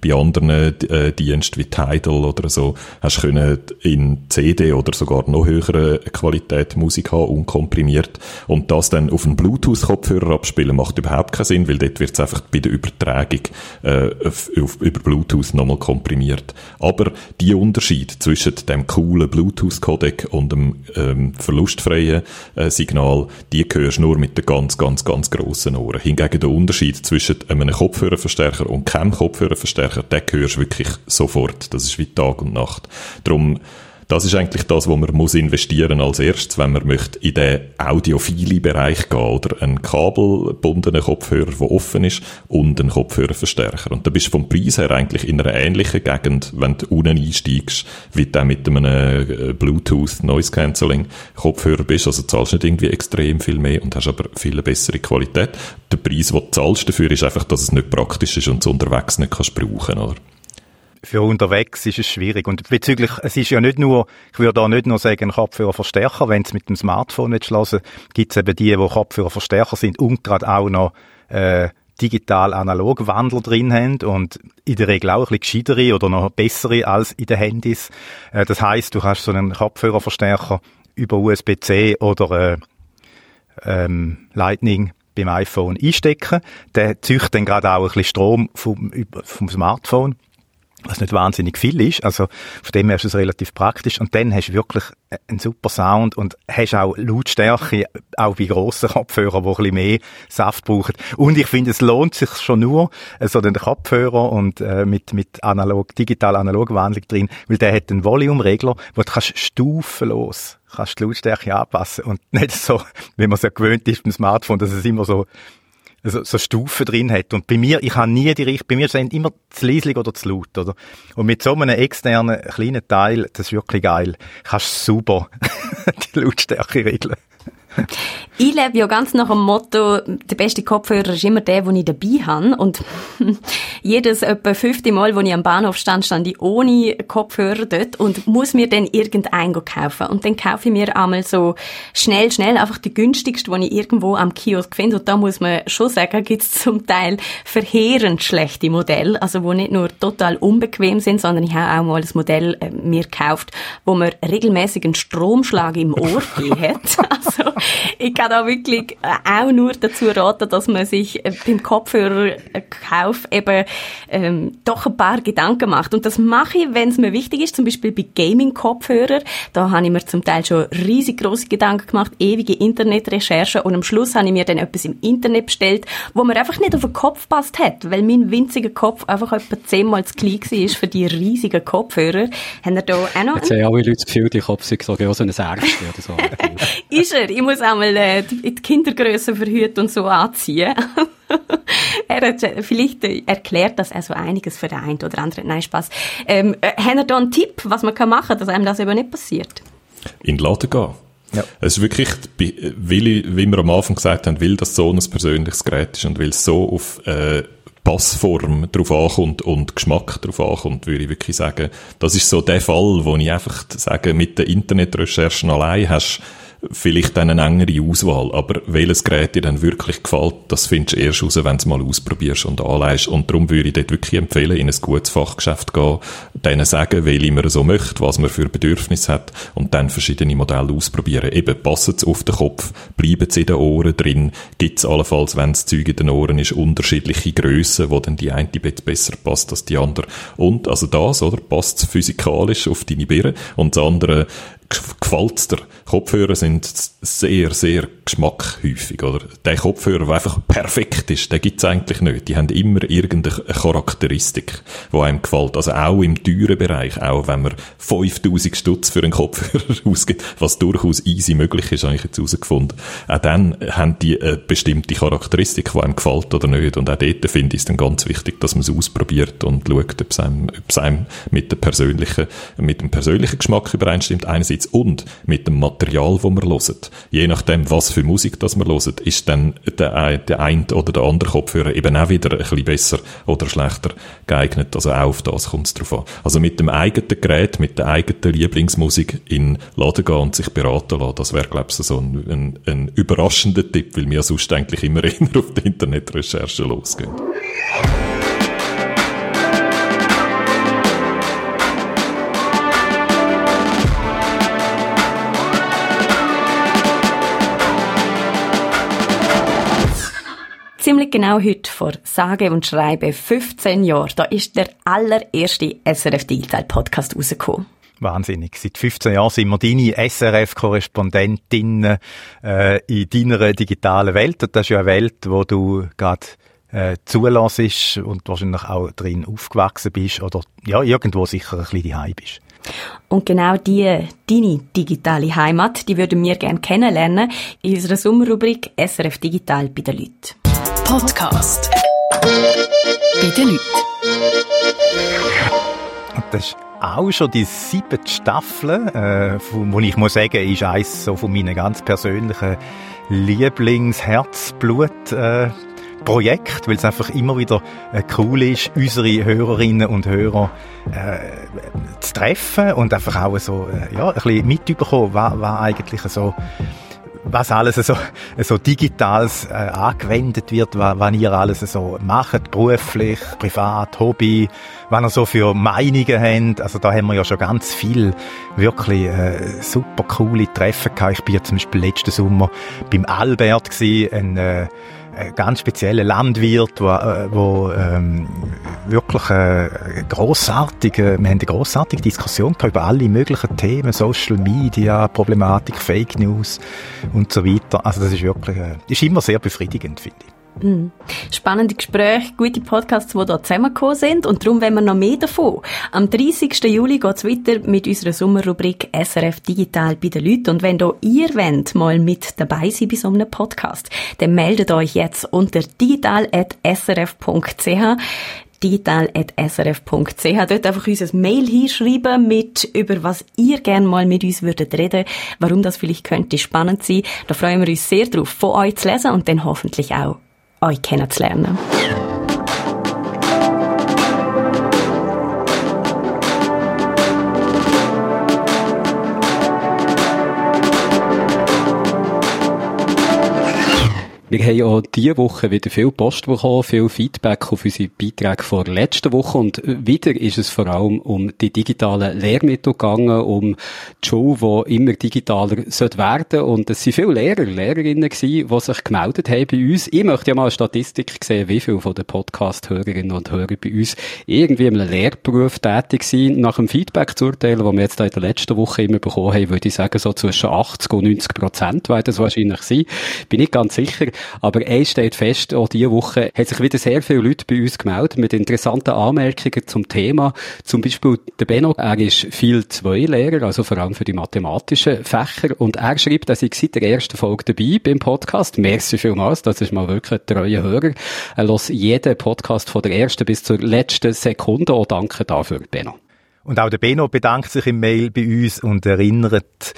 bei anderen äh, Diensten wie Tidal oder so, hast können in CD oder sogar noch höhere Qualität Musik haben, unkomprimiert. Und das dann auf einen Bluetooth-Kopfhörer abspielen, macht überhaupt keinen Sinn, weil dort wird es einfach bei der Übertragung äh, auf, auf, über Bluetooth nochmal komprimiert. Aber die Unterschied zwischen dem coolen Bluetooth-Codec und dem ähm, verlustfreien äh, Signal, die hörst nur mit den ganz, ganz, ganz grossen Ohren. Hingegen der Unterschied zwischen einem Kopfhörerverstärker und keinem Kopfhörerverstärker, den hörst du wirklich sofort. Das ist wie Tag und Nacht. Darum das ist eigentlich das, wo man muss investieren als erstes, wenn man möchte in den audiophile Bereich gehen oder einen kabelbundenen Kopfhörer, der offen ist und einen Kopfhörerverstärker. Und da bist du vom Preis her eigentlich in einer ähnlichen Gegend, wenn du unten einsteigst, wie du mit einem äh, Bluetooth Noise Cancelling Kopfhörer bist. Also zahlst nicht irgendwie extrem viel mehr und hast aber viel bessere Qualität. Der Preis, den du zahlst dafür, ist einfach, dass es nicht praktisch ist und du unterwegs nicht kannst brauchen, oder? Für unterwegs ist es schwierig. Und bezüglich, es ist ja nicht nur, ich würde da nicht nur sagen, Kopfhörerverstärker, wenn es mit dem Smartphone nicht hören gibt es eben die, die Kopfhörerverstärker sind und gerade auch noch äh, digital-analog Wandler drin haben und in der Regel auch ein bisschen gescheitere oder noch bessere als in den Handys. Äh, das heißt, du hast so einen Kopfhörerverstärker über USB-C oder äh, ähm, Lightning beim iPhone einstecken. Der züchtet dann gerade auch ein bisschen Strom vom, vom Smartphone was nicht wahnsinnig viel ist. Also von dem her ist es relativ praktisch. Und dann hast du wirklich einen super Sound und hast auch Lautstärke, auch bei grossen Kopfhörern, die ein bisschen mehr Saft brauchen. Und ich finde, es lohnt sich schon nur, äh, so den Kopfhörer und äh, mit, mit analog, digital-analog Wandlung drin, weil der hat einen Volume-Regler, wo du kannst stufenlos kannst die Lautstärke anpassen und nicht so, wie man es ja gewöhnt ist beim Smartphone, dass es immer so so, so Stufen drin hat. Und bei mir, ich habe nie die Richt, bei mir sind immer zu leislich oder zu laut, oder? Und mit so einem externen kleinen Teil, das ist wirklich geil. Kannst super die Lautstärke regeln. Ich lebe ja ganz nach dem Motto, der beste Kopfhörer ist immer der, den ich dabei habe. Und jedes etwa fünfte Mal, wo ich am Bahnhof stand, stand ich ohne Kopfhörer dort und muss mir dann irgendeinen kaufen. Und dann kaufe ich mir einmal so schnell, schnell einfach die günstigste, die ich irgendwo am Kiosk finde. Und da muss man schon sagen, gibt es zum Teil verheerend schlechte Modelle, also wo nicht nur total unbequem sind, sondern ich habe auch mal ein Modell äh, mir gekauft, wo mir regelmäßig einen Stromschlag im Ohr hat. Also ich kann da wirklich äh, auch nur dazu raten, dass man sich äh, beim Kopfhörerkauf eben ähm, doch ein paar Gedanken macht. Und das mache ich, wenn es mir wichtig ist, zum Beispiel bei Gaming-Kopfhörer. Da habe ich mir zum Teil schon riesig große Gedanken gemacht, ewige Internetrecherchen und am Schluss habe ich mir dann etwas im Internet bestellt, wo mir einfach nicht auf den Kopf passt hat, weil mein winziger Kopf einfach etwa zehnmal zu klein war für die riesigen Kopfhörer. Haben da auch noch Jetzt haben alle Leute das Gefühl, die Kopf sei so ein Erbste oder so. ist er. Ich muss einmal äh, die die Kindergröße verhüten und so anziehen. er hat äh, vielleicht äh, erklärt das also einiges für den einen oder anderen. Nein, Spaß. Ähm, äh, haben da einen Tipp, was man kann machen kann, dass einem das eben nicht passiert? In den Laden gehen. Ja. Es ist wirklich, weil ich, wie wir am Anfang gesagt haben, weil das so ein persönliches Gerät ist und weil es so auf äh, Passform drauf ankommt und Geschmack drauf ankommt, würde ich wirklich sagen, das ist so der Fall, wo ich einfach sage, mit den Internetrecherchen allein hast vielleicht dann eine engere Auswahl. Aber welches Gerät dir dann wirklich gefällt, das findest du erst raus, wenn du es mal ausprobierst und anleihst. Und darum würde ich dort wirklich empfehlen, in ein gutes Fachgeschäft gehen, denen sagen, welche man so möchte, was man für Bedürfnisse hat und dann verschiedene Modelle ausprobieren. Eben, passen sie auf den Kopf, bleiben sie in den Ohren drin, gibt es allenfalls, wenn das Zeug in den Ohren ist, unterschiedliche Grössen, wo dann die eine besser passt als die andere. Und, also das, oder, passt physikalisch auf deine Birne und das andere gefällt's dir? Kopfhörer sind sehr, sehr geschmackhäufig, oder? Der Kopfhörer, der einfach perfekt ist, den gibt's eigentlich nicht. Die haben immer irgendeine Charakteristik, die einem gefällt. Also auch im teuren Bereich, auch wenn man 5000 Stutz für einen Kopfhörer ausgibt, was durchaus easy möglich ist, habe ich jetzt herausgefunden. Auch dann haben die eine bestimmte Charakteristik, die einem gefällt oder nicht. Und auch dort finde ich es dann ganz wichtig, dass man es ausprobiert und schaut, ob es einem, ob es einem mit, der persönlichen, mit dem persönlichen Geschmack übereinstimmt, einerseits, und mit dem Material, das man hört. Je nachdem, was für Musik das man hört, ist dann der, der ein oder der andere Kopfhörer eben auch wieder ein bisschen besser oder schlechter geeignet. Also auch auf das kommt es drauf an. Also mit dem eigenen Gerät, mit der eigenen Lieblingsmusik in den Laden gehen und sich beraten lassen, das wäre, glaube ich, so ein, ein, ein überraschender Tipp, weil wir sonst eigentlich immer eher auf die Internetrecherche losgehen. Genau heute vor sage und schreibe 15 Jahren, da ist der allererste SRF Digital Podcast rausgekommen. Wahnsinnig. Seit 15 Jahren sind wir deine SRF-Korrespondentinnen äh, in deiner digitalen Welt. Und das ist ja eine Welt, wo du gerade äh, zulässt und wahrscheinlich auch drin aufgewachsen bist oder ja, irgendwo sicher ein bisschen daheim bist. Und genau die, deine digitale Heimat, die würden wir gerne kennenlernen in unserer Sommerrubrik SRF Digital bei den Leuten. Podcast. Bei den das ist auch schon die siebte Staffel, äh, wo ich muss sagen, ist eins so von meinen ganz persönlichen Lieblingsherzblut äh, Projekt, weil es einfach immer wieder äh, cool ist, unsere Hörerinnen und Hörer äh, zu treffen und einfach auch so äh, ja, ein bisschen mitbekommen, was, was eigentlich so was alles so, so digitales äh, angewendet wird, was, was ihr alles so macht, beruflich, privat, Hobby, was ihr so für Meinungen habt. Also da haben wir ja schon ganz viel wirklich äh, super coole Treffen gehabt. Ich bin ja zum Beispiel letzten Sommer beim Albert gewesen, ein äh, ein ganz spezieller Landwirt, wo, äh, wo ähm, wirklich äh, grossartige, wir haben eine grossartige Diskussion über alle möglichen Themen, Social Media, Problematik, Fake News und so weiter. Also das ist wirklich, äh, ist immer sehr befriedigend, finde ich. Mhm. Spannende Gespräche, gute Podcasts, die hier zusammengekommen sind und darum wollen wir noch mehr davon. Am 30. Juli geht es weiter mit unserer Sommerrubrik SRF Digital bei den Leuten und wenn ihr wollt, mal mit dabei sein bei so einem Podcast, dann meldet euch jetzt unter digital.srf.ch digital.srf.ch. Dort einfach uns ein Mail hinschreiben mit, über was ihr gerne mal mit uns würdet reden, warum das vielleicht könnte spannend sein. Da freuen wir uns sehr drauf, von euch zu lesen und dann hoffentlich auch euch kennenzulernen. Wir haben auch diese Woche wieder viel Post bekommen, viel Feedback auf unsere Beiträge von letzter Woche und wieder ist es vor allem um die digitalen Lehrmittel gegangen, um die Schule, die immer digitaler sollte werden und es sind viele Lehrer, Lehrerinnen gewesen, die sich gemeldet haben bei uns. Ich möchte ja mal eine Statistik sehen, wie viele von den Podcast-Hörerinnen und Hörern bei uns irgendwie in einem Lehrberuf tätig sind. Nach dem Feedback zu urteilen, das wir jetzt in der letzten Woche immer bekommen haben, würde ich sagen, so zwischen 80 und 90 Prozent werden das wahrscheinlich sein. Bin ich ganz sicher. Aber eins steht fest, auch diese Woche hat sich wieder sehr viele Leute bei uns gemeldet mit interessanten Anmerkungen zum Thema. Zum Beispiel der Benno, er ist viel zwei Lehrer, also vor allem für die mathematischen Fächer. Und er schreibt, dass ich seit der ersten Folge dabei beim Podcast. Merci vielmals, das ist mal wirklich ein treuer Hörer. Er lässt jeden Podcast von der ersten bis zur letzten Sekunde. Auch danke dafür, Benno. Und auch der Benno bedankt sich im Mail bei uns und erinnert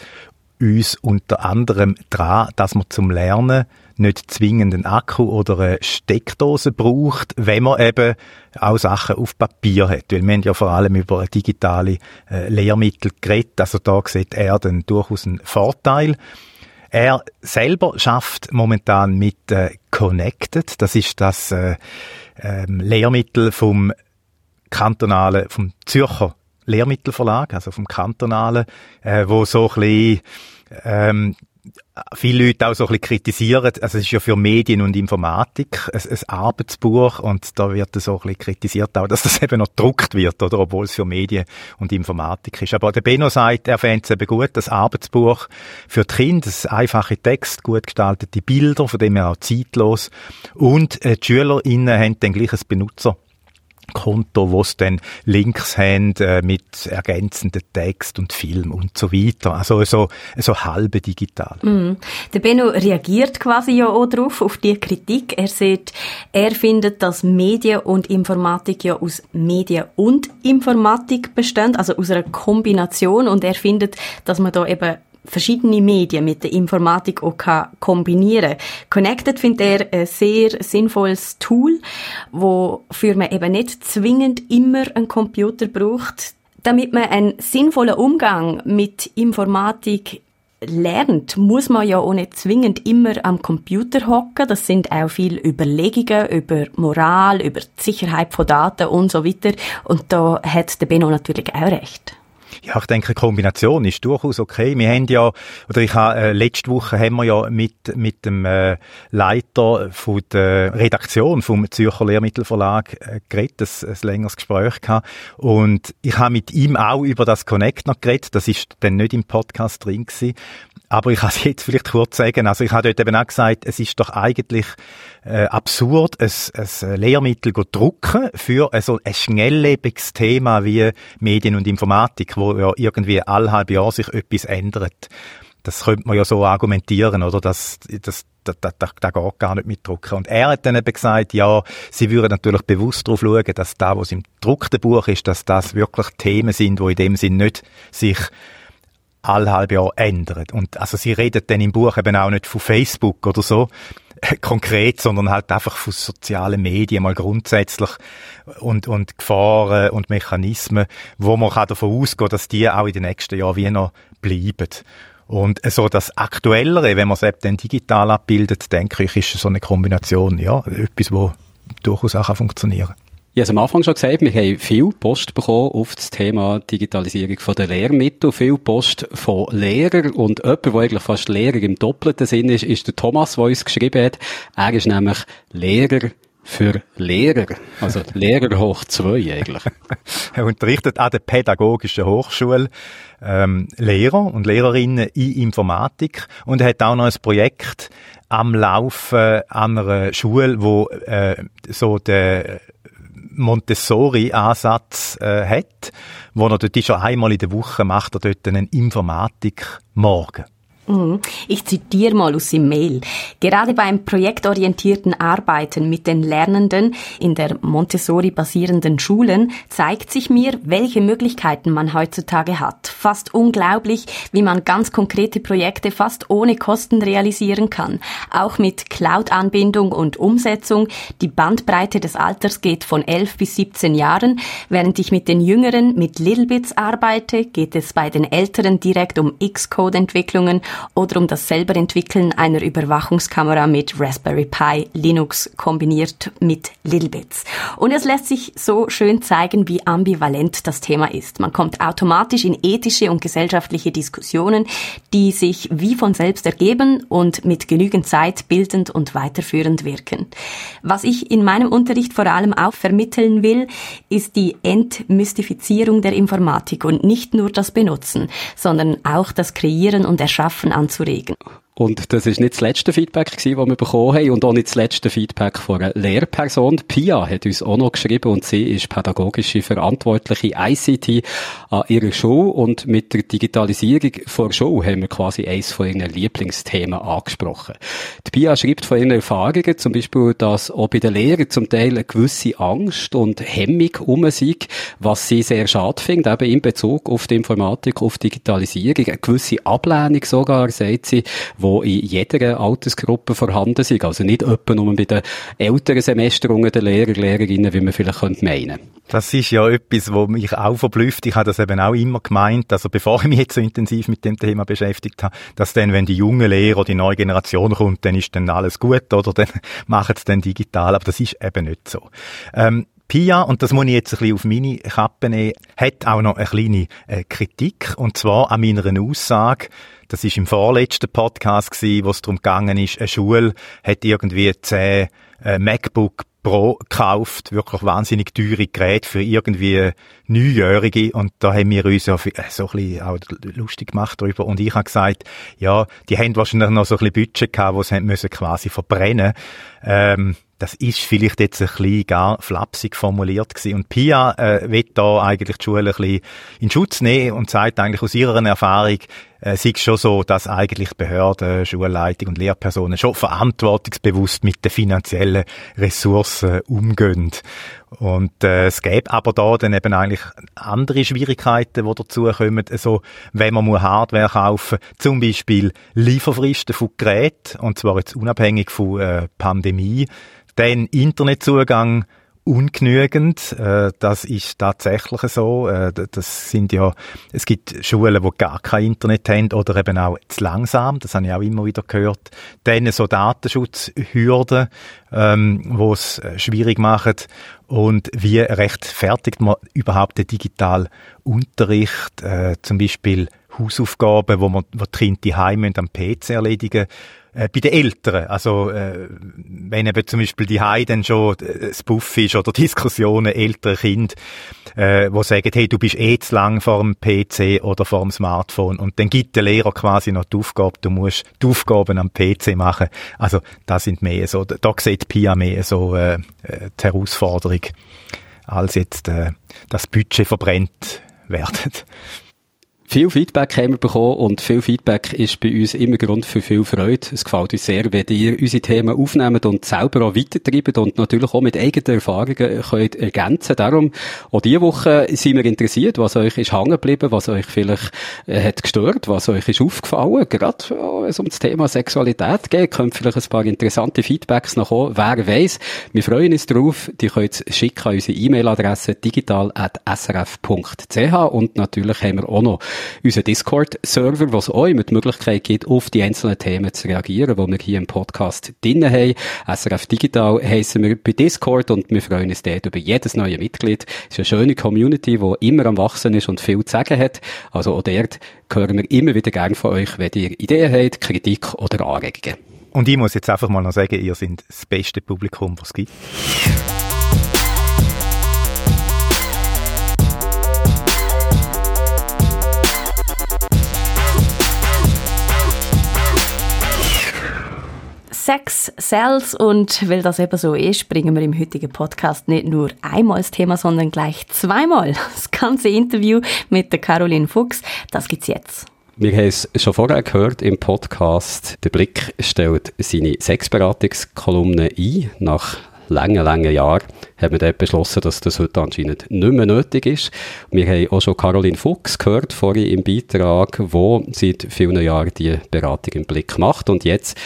uns unter anderem daran, dass man zum Lernen nicht zwingend einen Akku oder eine Steckdose braucht, wenn man eben auch Sachen auf Papier hat. Weil wir haben ja vor allem über digitale äh, Lehrmittel geredet, also da sieht er dann durchaus einen Vorteil. Er selber schafft momentan mit äh, Connected, das ist das äh, ähm, Lehrmittel vom kantonalen, vom Zürcher Lehrmittelverlag, also vom kantonalen, äh, wo so ein bisschen ähm, viele Leute auch so ein bisschen kritisieren, also es ist ja für Medien und Informatik ein, ein Arbeitsbuch und da wird so ein bisschen kritisiert auch, dass das eben noch gedruckt wird, oder, obwohl es für Medien und Informatik ist. Aber der Benno sagt, er fände es eben gut, das Arbeitsbuch für die Kinder, das einfache Text, gut gestaltete Bilder, von dem her auch zeitlos und äh, die SchülerInnen haben dann gleich ein Benutzer Konto, wo es dann Links haben äh, mit ergänzenden Text und Film und so weiter. Also so, so halbe digital. Mm. Der Benno reagiert quasi ja auch drauf, auf die Kritik. Er sagt, er findet, dass Medien und Informatik ja aus Medien und Informatik bestehen, also aus einer Kombination und er findet, dass man da eben verschiedene Medien mit der Informatik auch kann kombinieren Connected findet er ein sehr sinnvolles Tool, wofür man eben nicht zwingend immer einen Computer braucht, damit man einen sinnvollen Umgang mit Informatik lernt, muss man ja auch nicht zwingend immer am Computer hocken. Das sind auch viele Überlegungen über Moral, über die Sicherheit von Daten und so weiter. Und da hat der Benno natürlich auch recht. Ja, ich denke, Kombination ist durchaus okay. Wir haben ja, oder ich habe, äh, letzte Woche haben wir ja mit, mit dem äh, Leiter von der Redaktion vom Zürcher Lehrmittelverlag äh, geredet, ein, ein längeres Gespräch gehabt. Und ich habe mit ihm auch über das Connect noch geredet. Das ist dann nicht im Podcast drin gewesen. Aber ich kann es jetzt vielleicht kurz sagen. Also ich habe dort eben auch gesagt, es ist doch eigentlich äh, absurd, ein, ein Lehrmittel zu drucken für also ein schnelllebiges Thema wie Medien und Informatik, wo ja irgendwie alle halbe Jahr sich etwas ändert. Das könnte man ja so argumentieren, oder? Das, das, das, das, das geht gar nicht mit drucken. Und er hat dann eben gesagt, ja, sie würden natürlich bewusst darauf schauen, dass da, was im gedruckten Buch ist, dass das wirklich Themen sind, wo in dem Sinn nicht sich alle halbe Jahr ändern. Und also sie redet dann im Buch eben auch nicht von Facebook oder so konkret, sondern halt einfach von sozialen Medien mal grundsätzlich und, und Gefahren und Mechanismen, wo man kann davon ausgehen dass die auch in den nächsten Jahren wie noch bleiben. Und so das Aktuellere, wenn man es eben dann digital abbildet, denke ich, ist so eine Kombination, ja, etwas, wo durchaus auch funktionieren kann. Ich habe am Anfang schon gesagt, wir haben viel Post bekommen auf das Thema Digitalisierung der Lehrmittel, viel Post von Lehrern und jemand, der eigentlich fast Lehrer im doppelten Sinn ist, ist der Thomas, der uns geschrieben hat. Er ist nämlich Lehrer für Lehrer, also Lehrer hoch zwei eigentlich. er unterrichtet an der Pädagogischen Hochschule ähm, Lehrer und Lehrerinnen in Informatik und er hat auch noch ein Projekt am Laufen an einer Schule, wo äh, so der Montessori-Ansatz äh, hat, wo er dort schon einmal in der Woche macht er dort einen Informatik-Morgen. Mhm. Ich zitiere mal aus dem Mail. Gerade beim projektorientierten Arbeiten mit den Lernenden in der Montessori basierenden Schulen zeigt sich mir, welche Möglichkeiten man heutzutage hat. Fast unglaublich, wie man ganz konkrete Projekte fast ohne Kosten realisieren kann. Auch mit Cloud-Anbindung und Umsetzung. Die Bandbreite des Alters geht von 11 bis 17 Jahren. Während ich mit den Jüngeren mit Littlebits arbeite, geht es bei den Älteren direkt um Xcode-Entwicklungen oder um das selber Entwickeln einer Überwachungskamera mit Raspberry Pi Linux kombiniert mit Littlebits. Und es lässt sich so schön zeigen, wie ambivalent das Thema ist. Man kommt automatisch in ethische und gesellschaftliche Diskussionen, die sich wie von selbst ergeben und mit genügend Zeit bildend und weiterführend wirken. Was ich in meinem Unterricht vor allem auch vermitteln will, ist die Entmystifizierung der Informatik und nicht nur das Benutzen, sondern auch das Kreieren und Erschaffen anzuregen. Und das ist nicht das letzte Feedback gewesen, das wir bekommen haben und auch nicht das letzte Feedback von einer Lehrperson. Pia hat uns auch noch geschrieben und sie ist pädagogische Verantwortliche ICT an ihrer Schule und mit der Digitalisierung vor Schule haben wir quasi eines von ihren Lieblingsthemen angesprochen. Die Pia schreibt von ihren Erfahrungen zum Beispiel, dass auch bei den Lehrern zum Teil eine gewisse Angst und Hemmung um sich, was sie sehr schade findet, eben in Bezug auf die Informatik, auf Digitalisierung, eine gewisse Ablehnung sogar, sagt sie, wo in jeder Altersgruppe vorhanden sind. Also nicht etwa nur bei den älteren Semesterungen der Lehrer, Lehrerinnen, wie man vielleicht könnte meinen. Das ist ja etwas, was mich auch verblüfft. Ich habe das eben auch immer gemeint, also bevor ich mich jetzt so intensiv mit dem Thema beschäftigt habe, dass dann, wenn die junge Lehrer, die neue Generation kommt, dann ist dann alles gut, oder dann machen es dann digital. Aber das ist eben nicht so. Ähm, Pia, und das muss ich jetzt ein bisschen auf meine Kappe nehmen, hat auch noch eine kleine äh, Kritik, und zwar an meiner Aussage, Das ist im vorletzten Podcast gewesen, wo es darum gegangen ist, eine Schule hat irgendwie zehn äh, MacBook Pro gekauft, wirklich wahnsinnig teure Geräte für irgendwie Neujährige und da haben wir uns ja so ein bisschen auch lustig gemacht darüber und ich habe gesagt, ja, die haben wahrscheinlich noch so ein bisschen Budget gehabt, wo sie müssen quasi verbrennen ähm, das ist vielleicht jetzt ein bisschen gar flapsig formuliert gewesen. Und Pia äh, wird da eigentlich die Schule ein bisschen in Schutz nehmen und sagt eigentlich aus ihrer Erfahrung, äh, sei es schon so, dass eigentlich Behörden, Schulleitung und Lehrpersonen schon verantwortungsbewusst mit den finanziellen Ressourcen umgehen. Und äh, es gäbe aber da dann eben eigentlich andere Schwierigkeiten, die dazukommen. Also, wenn man muss Hardware kaufen zum Beispiel Lieferfristen von Geräten, und zwar jetzt unabhängig von äh, Pandemie, dann Internetzugang ungenügend. Äh, das ist tatsächlich so. Äh, das sind ja, es gibt Schulen, die gar kein Internet haben oder eben auch zu langsam. Das habe ich auch immer wieder gehört. Dann so Datenschutzhürden, ähm, wo es äh, schwierig machen. Und wie rechtfertigt man überhaupt den digitalen Unterricht? Äh, zum Beispiel Hausaufgaben, wo man wo die Kinder die am PC erledigen äh, bei den Eltern, also äh, wenn eben zum Beispiel die Hai dann schon äh, das Buff ist oder Diskussionen ältere Kind, äh, wo sagen, hey, du bist eh zu lang vor dem PC oder vor dem Smartphone und dann gibt der Lehrer quasi noch die Aufgabe, du musst die Aufgaben am PC machen. Also das sind mehr so, da sieht Pia mehr so äh, äh, die Herausforderung, als jetzt äh, das Budget verbrennt werden. Viel Feedback haben wir bekommen und viel Feedback ist bei uns immer Grund für viel Freude. Es gefällt uns sehr, wenn ihr unsere Themen aufnehmt und selber auch weitertreibt und natürlich auch mit eigenen Erfahrungen könnt ergänzen. Darum, auch diese Woche sind wir interessiert, was euch ist hängen geblieben, was euch vielleicht äh, hat gestört, was euch ist aufgefallen. Gerade wenn es um das Thema Sexualität geht, kommen vielleicht ein paar interessante Feedbacks noch kommen. Wer weiß. Wir freuen uns darauf. Die könnt ihr schicken an unsere E-Mail-Adresse digital.srf.ch und natürlich haben wir auch noch unseren Discord-Server, wo es immer die Möglichkeit gibt, auf die einzelnen Themen zu reagieren, die wir hier im Podcast drinnen haben. SRF Digital heissen wir bei Discord und wir freuen uns dort über jedes neue Mitglied. Es ist eine schöne Community, die immer am Wachsen ist und viel zu sagen hat. Also auch dort hören wir immer wieder gerne von euch, wenn ihr Ideen habt, Kritik oder Anregungen. Und ich muss jetzt einfach mal noch sagen, ihr seid das beste Publikum, was es gibt. Sex Cells und weil das eben so ist, bringen wir im heutigen Podcast nicht nur einmal das Thema, sondern gleich zweimal. Das ganze Interview mit der Caroline Fuchs, das gibt's jetzt. Wir haben es schon vorher gehört im Podcast. Der Blick stellt seine Sexberatungskolumne ein. Nach langen, langen Jahren hat man dort beschlossen, dass das heute anscheinend nicht mehr nötig ist. Wir haben auch schon Caroline Fuchs gehört, vorhin im Beitrag, wo seit vielen Jahren die Beratung im Blick macht. Und jetzt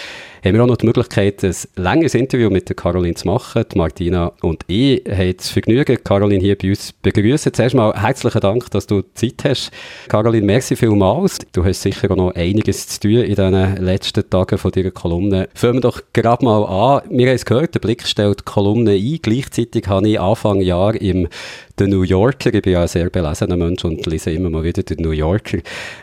haben wir auch noch die Möglichkeit, ein längeres Interview mit der Caroline zu machen. Die Martina und ich haben das Vergnügen, Caroline hier bei uns begrüßen. Zuerst mal herzlichen Dank, dass du Zeit hast. Caroline, merci vielmals. Du hast sicher auch noch einiges zu tun in diesen letzten Tagen von deiner Kolumne. Fangen wir doch gerade mal an. Wir haben es gehört, der Blick stellt die Kolumne ein. Gleichzeitig habe ich Anfang Jahr im der New Yorker, ich bin ja ein sehr belesener Mensch und lese immer mal wieder den New Yorker.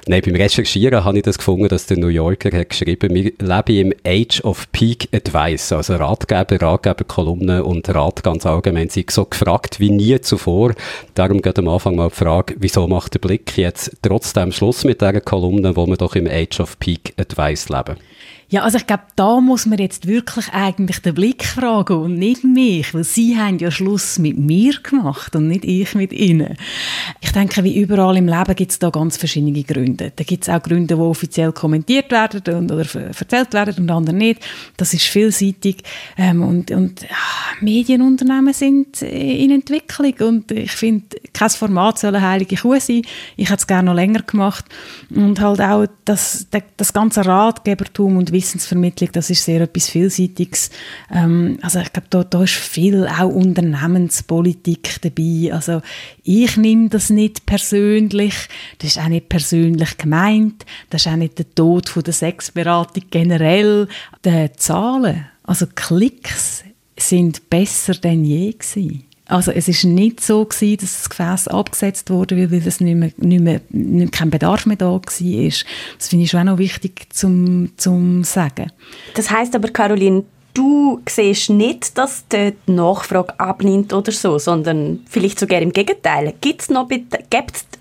Nein, beim Recherchieren habe ich das gefunden, dass der New Yorker hat geschrieben, wir leben im of Peak Advice, also Ratgeber, Ratgeber, und Rat ganz allgemein, sind so gefragt wie nie zuvor. Darum geht am Anfang mal die Frage, wieso macht der Blick jetzt trotzdem Schluss mit dieser Kolumne, wo wir doch im Age of Peak Advice leben? Ja, also ich glaube, da muss man jetzt wirklich eigentlich den Blick fragen und nicht mich, weil sie haben ja Schluss mit mir gemacht und nicht ich mit ihnen. Ich denke, wie überall im Leben gibt es da ganz verschiedene Gründe. Da gibt es auch Gründe, die offiziell kommentiert werden und, oder erzählt werden und andere nicht. Das ist vielseitig ähm, und, und ja, Medienunternehmen sind in Entwicklung und ich finde, kein Format soll eine heilige Kuh sein. Ich hätte es gerne noch länger gemacht und halt auch das, das ganze Ratgebertum und Wissensvermittlung, das ist sehr etwas Vielseitiges. Ähm, also ich glaube, da, da ist viel auch Unternehmenspolitik dabei. Also ich nehme das nicht persönlich, das ist auch nicht persönlich gemeint, das ist auch nicht der Tod von der Sexberatung generell. Die Zahlen, also Klicks, sind besser denn je gewesen. Also es ist nicht so gewesen, dass das Gefäß abgesetzt wurde, weil es nicht mehr, nicht mehr, nicht, kein Bedarf mehr da war. Das finde ich schon auch noch wichtig zum, zum sagen. Das heißt aber, Caroline, du siehst nicht, dass die Nachfrage abnimmt oder so, sondern vielleicht sogar im Gegenteil. Gibt es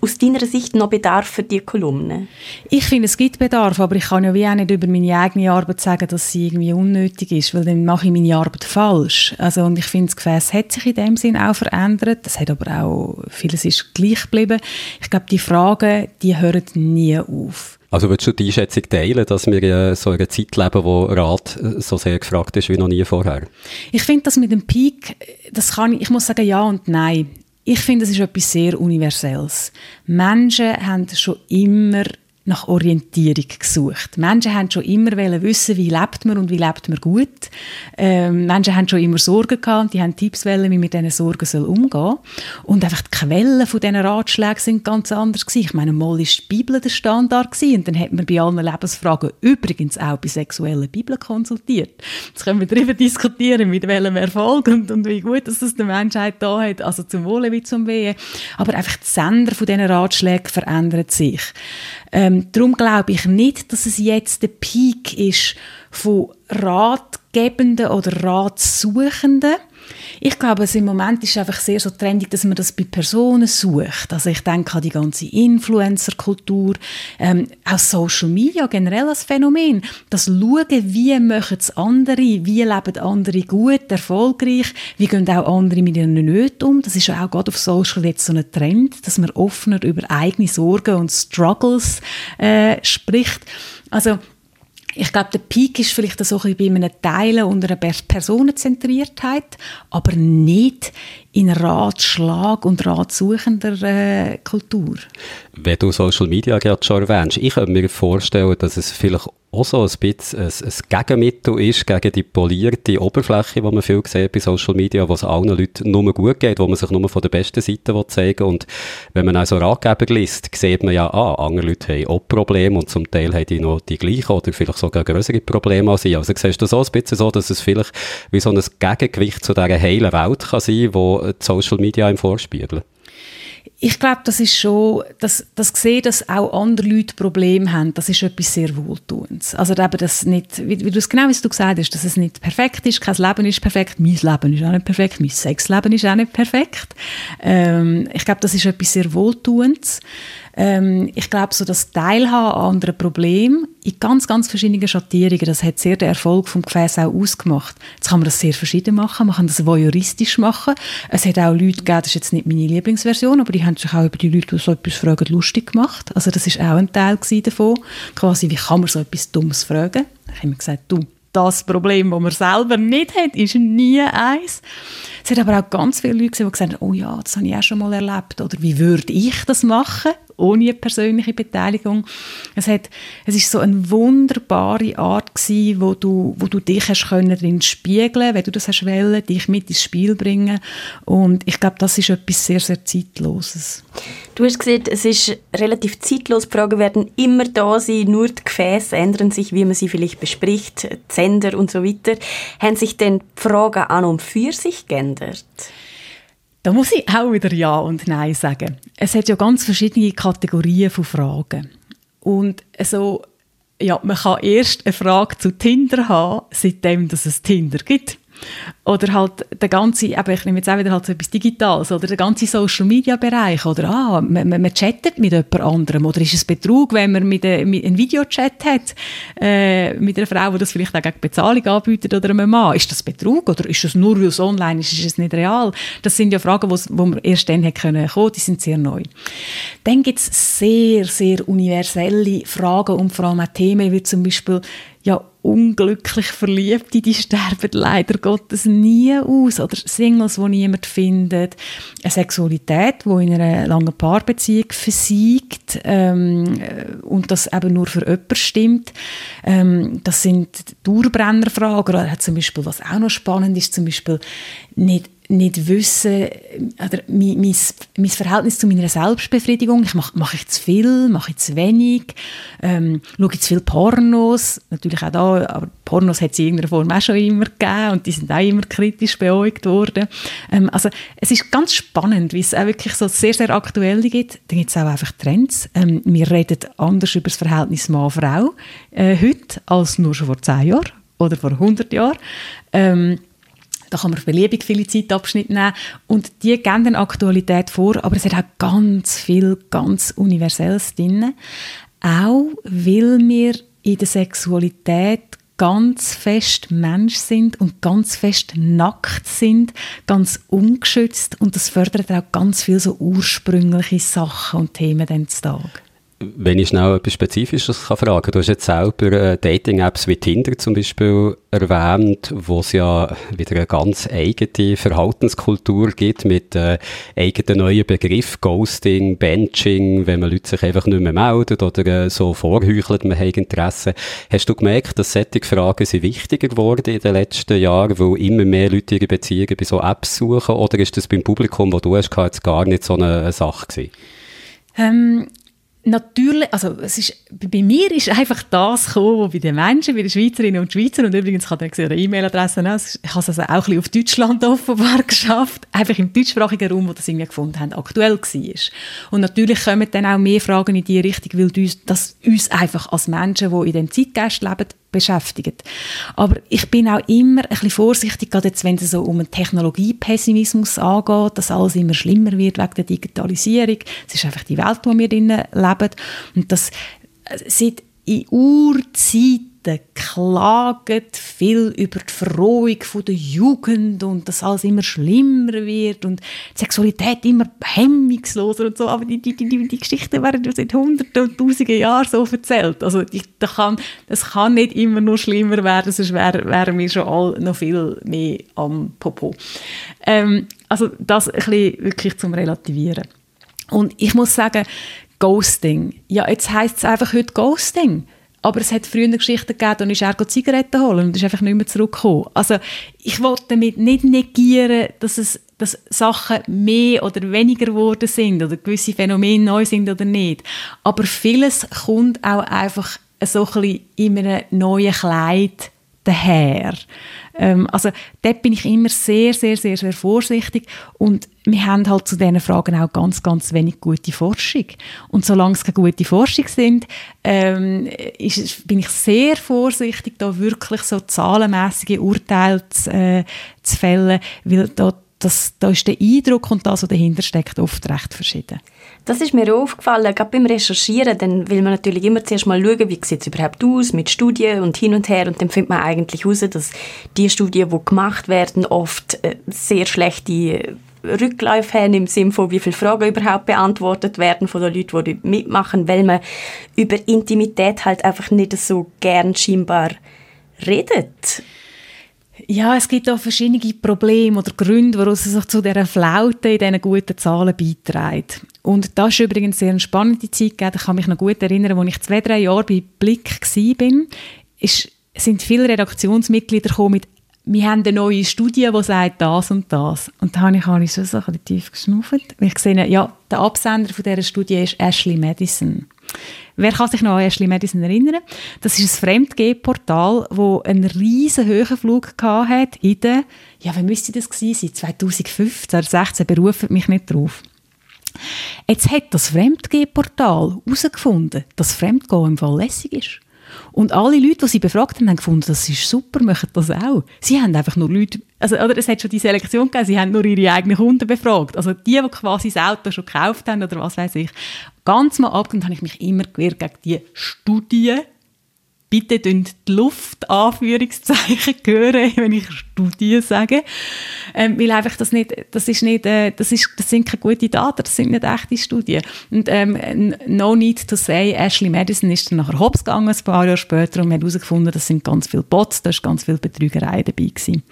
aus deiner Sicht noch Bedarf für die Kolumne? Ich finde, es gibt Bedarf, aber ich kann ja wie auch nicht über meine eigene Arbeit sagen, dass sie irgendwie unnötig ist, weil dann mache ich meine Arbeit falsch. Also, und ich finde, das Gefäß hat sich in dem Sinn auch verändert. Das hat aber auch, vieles ist gleich geblieben. Ich glaube, die Fragen, die hören nie auf. Also würdest du die Einschätzung teilen, dass wir in so einer Zeit leben, wo Rat so sehr gefragt ist wie noch nie vorher? Ich finde das mit dem Peak, das kann ich, ich muss sagen ja und nein. Ich finde, das ist etwas sehr Universelles. Menschen haben schon immer nach Orientierung gesucht. Menschen haben schon immer wissen, wie lebt man und wie lebt man gut. Ähm, Menschen haben schon immer Sorgen gehabt und die haben Tipps wollen, wie man mit diesen Sorgen soll umgehen soll. Und einfach die Quellen von diesen Ratschlägen sind ganz anders gewesen. Ich meine, mal ist die Bibel der Standard gewesen und dann hat man bei allen Lebensfragen übrigens auch bei sexuellen Bibeln konsultiert. Jetzt können wir darüber diskutieren, mit welchem Erfolg und, und wie gut dass das der Menschheit da hat, also zum Wohle wie zum Wehen. Aber einfach die Sender von diesen Ratschlägen verändern sich. Ähm, darum glaube ich nicht, dass es jetzt der Peak ist von Ratgebenden oder Ratsuchenden. Ich glaube, es im Moment ist einfach sehr so trendig, dass man das bei Personen sucht. Also ich denke an die ganze Influencer-Kultur, ähm, auch Social Media generell als Phänomen. Das Schauen, wie machen es andere, wie leben andere gut, erfolgreich, wie gehen auch andere mit ihren Nöten um. Das ist ja auch gerade auf Social jetzt so ein Trend, dass man offener über eigene Sorgen und Struggles äh, spricht. Also ich glaube, der Peak ist vielleicht so ein bisschen bei einem Teil und einer Personenzentriertheit, aber nicht in Ratschlag und ratsuchender äh, Kultur. Wenn du Social Media gerade schon erwähnst, ich könnte mir vorstellen, dass es vielleicht auch so ein bisschen ein, ein Gegenmittel ist gegen die polierte Oberfläche, die man viel sieht bei Social Media, wo es allen Leuten nur gut geht, wo man sich nur von der besten Seite zeigen will. Und wenn man also Ratgeber liest, sieht man ja, ah, andere Leute haben auch Probleme und zum Teil haben die noch die gleichen oder vielleicht sogar größere Probleme als ich. Also siehst du so ein bisschen so, dass es vielleicht wie so ein Gegengewicht zu dieser heilen Welt kann sein, wo die Social Media im vorspielen? Ich glaube, das ist schon, dass, das sehen, dass auch andere Leute Probleme haben, das ist etwas sehr Wohltuendes. Also eben, dass nicht, wie, wie du es genau wie du gesagt hast, dass es nicht perfekt ist, kein Leben ist perfekt, mein Leben ist auch nicht perfekt, mein Sexleben ist auch nicht perfekt. Ähm, ich glaube, das ist etwas sehr Wohltuendes. Ähm, ich glaube, so das Teilhaben an anderen Problemen in ganz, ganz verschiedenen Schattierungen, das hat sehr den Erfolg vom Gefäß auch ausgemacht. Jetzt kann man das sehr verschieden machen, man kann das voyeuristisch machen. Es hat auch Leute gegeben, das ist jetzt nicht meine Lieblingsversion, aber die haben sich auch über die Leute, die so etwas fragen, lustig gemacht. Also das ist auch ein Teil davon. Quasi, wie kann man so etwas Dummes fragen? Ich habe immer gesagt, du, das Problem, das man selber nicht hat, ist nie eins. Es hat aber auch ganz viele Leute gesehen, die gesagt haben, oh ja, das habe ich auch schon mal erlebt. Oder wie würde ich das machen? ohne persönliche Beteiligung. Es, hat, es ist so eine wunderbare Art gewesen, wo du, wo du dich hast können drin spiegeln, wenn du das hast wollen, dich mit ins Spiel bringen. Und ich glaube, das ist etwas sehr, sehr Zeitloses. Du hast gesagt, es ist relativ zeitlos. Die Fragen werden immer da sein, nur die Gefäße ändern sich, wie man sie vielleicht bespricht, die Sender und so weiter. Haben sich denn die Fragen an und für sich geändert? Da muss ich auch wieder Ja und Nein sagen. Es hat ja ganz verschiedene Kategorien von Fragen. Und so, ja, man kann erst eine Frage zu Tinder haben, seitdem dass es Tinder gibt. Oder halt der ganze, aber ich nehme jetzt auch wieder halt so etwas Digitales, oder der ganze Social-Media-Bereich, oder ah, man, man, chattet mit jemand anderem, oder ist es Betrug, wenn man mit, äh, mit einem Videochat hat, äh, mit einer Frau, die das vielleicht auch gegen Bezahlung anbietet, oder einem Mann. Ist das Betrug, oder ist das nur, weil es online ist, ist es nicht real? Das sind ja Fragen, wo man erst dann hätte können kommen, die sind sehr neu. Dann gibt es sehr, sehr universelle Fragen und vor allem auch Themen, wie zum Beispiel, ja, unglücklich Verliebte, die sterben leider Gottes nie aus. Oder Singles, die niemand findet. Eine Sexualität, die in einer langen Paarbeziehung versiegt ähm, und das eben nur für jemanden stimmt. Ähm, das sind Dauerbrennerfragen. Oder zum Beispiel, was auch noch spannend ist, zum Beispiel nicht nicht wissen, oder mein, mein, mein Verhältnis zu meiner Selbstbefriedigung, ich mache, mache ich zu viel, mache ich zu wenig, ähm, schaue ich zu viel Pornos, natürlich auch da, aber Pornos hat es in irgendeiner Form auch schon immer gegeben und die sind auch immer kritisch beäugt worden. Ähm, also es ist ganz spannend, wie es auch wirklich so sehr, sehr aktuell gibt. Da gibt es auch einfach Trends. Ähm, wir reden anders über das Verhältnis Mann-Frau äh, heute als nur schon vor zehn Jahren oder vor 100 Jahren. Ähm, da kann man beliebig viele Zeitabschnitte nehmen. Und die geben dann Aktualität vor, aber es hat auch ganz viel ganz Universelles drin. Auch weil wir in der Sexualität ganz fest Mensch sind und ganz fest nackt sind, ganz ungeschützt und das fördert auch ganz viel so ursprüngliche Sachen und Themen dann zu Tag. Wenn ich schnell etwas Spezifisches kann fragen Du hast jetzt selber äh, Dating-Apps wie Tinder zum Beispiel erwähnt, wo es ja wieder eine ganz eigene Verhaltenskultur gibt mit äh, eigenen neuen Begriff Ghosting, Benching, wenn man Leute sich einfach nicht mehr meldet oder äh, so vorheuchelt, man hat Interesse. Hast du gemerkt, dass solche Fragen sind wichtiger geworden in den letzten Jahren, weil immer mehr Leute ihre Beziehungen bei so Apps suchen oder ist das beim Publikum, das du hast, gar nicht so eine Sache gewesen? Ähm, natürlich, also es ist, bei mir ist einfach das gekommen, was bei den Menschen, bei den Schweizerinnen und Schweizern, und übrigens kann ich ihre E-Mail-Adresse ich habe es also auch ein bisschen auf Deutschland offenbar geschafft, einfach im deutschsprachigen Raum, wo das irgendwie gefunden haben, aktuell war. Und natürlich kommen dann auch mehr Fragen in die Richtung, weil das uns einfach als Menschen, die in dem Zeitgeist leben, beschäftigt. Aber ich bin auch immer ein bisschen vorsichtig, gerade jetzt, wenn es so um einen Technologiepessimismus angeht, dass alles immer schlimmer wird wegen der Digitalisierung. Es ist einfach die Welt, in der wir drinnen leben. Und das äh, seit in Urzeiten klagen viel über die Verrohung der Jugend und dass alles immer schlimmer wird und die Sexualität immer hemmungsloser und so. Aber die, die, die, die Geschichten werden seit hunderten und tausenden Jahren so erzählt. Also das, kann, das kann nicht immer nur schlimmer werden, sonst wären wär wir schon alle noch viel mehr am Popo. Ähm, also das ein bisschen wirklich zum Relativieren. Und ich muss sagen, Ghosting. Ja, jetzt heisst es einfach heute Ghosting. Aber es hat früher Geschichten gegeben, da ist er Zigaretten holen und ist einfach nicht mehr zurückgekommen. Also ich wollte damit nicht negieren, dass es dass Sachen mehr oder weniger geworden sind oder gewisse Phänomene neu sind oder nicht. Aber vieles kommt auch einfach so ein bisschen in einem neuen Kleid daher. Ähm, also dort bin ich immer sehr, sehr, sehr, sehr vorsichtig und wir haben halt zu diesen Fragen auch ganz, ganz wenig gute Forschung. Und solange es keine gute Forschung sind, ähm, ist, bin ich sehr vorsichtig, da wirklich so zahlenmäßige Urteile zu, äh, zu fällen, weil da, das, da ist der Eindruck und das, was dahinter steckt, oft recht verschieden. Das ist mir aufgefallen, gerade beim Recherchieren, dann will man natürlich immer zuerst mal schauen, wie sieht es überhaupt aus mit Studien und hin und her und dann findet man eigentlich heraus, dass die Studien, die gemacht werden, oft äh, sehr schlechte Rückläufe haben im Sinne von, wie viele Fragen überhaupt beantwortet werden von den Leuten, die mitmachen, weil man über Intimität halt einfach nicht so gern scheinbar redet. Ja, es gibt auch verschiedene Probleme oder Gründe, warum es sich zu dieser Flaute in diesen guten Zahlen beiträgt. Und das ist übrigens sehr eine spannende Zeit gegeben. Ich kann mich noch gut erinnern, als ich zwei, drei Jahre bei Blick war, sind viele Redaktionsmitglieder gekommen mit wir haben eine neue Studie, die sagt das und das. Und da habe ich alles so ein bisschen tief geschnuffelt. Weil ich gesehen ja, der Absender von dieser Studie ist Ashley Madison. Wer kann sich noch an Ashley Madison erinnern? Das ist ein Fremdgeh-Portal, das einen riesen hohen Flug hatte in den, ja, wann müsste das gewesen sein? 2015 oder 2016, berufen mich nicht drauf. Jetzt hat das Fremdgeh-Portal herausgefunden, dass Fremdgehen im Fall lässig ist. Und alle Leute, die sie befragt haben, haben gefunden, das ist super, machen das auch. Sie haben einfach nur Leute, also, oder es hat schon die Selektion gegeben, sie haben nur ihre eigenen Kunden befragt. Also die, die quasi das Auto schon gekauft haben oder was weiß ich. Ganz mal abgenommen habe ich mich immer gewehrt gegen die Studien, bitte die Luft Anführungszeichen hören, wenn ich Studien sage, ähm, weil einfach das nicht, das ist nicht, äh, das ist, das sind keine guten Daten, das sind nicht echte Studien. Und ähm, no need to say, Ashley Madison ist dann nachher hops gegangen, ein paar Jahre später, und wir haben herausgefunden, das sind ganz viele Bots, da ist ganz viel Betrügerei dabei gewesen.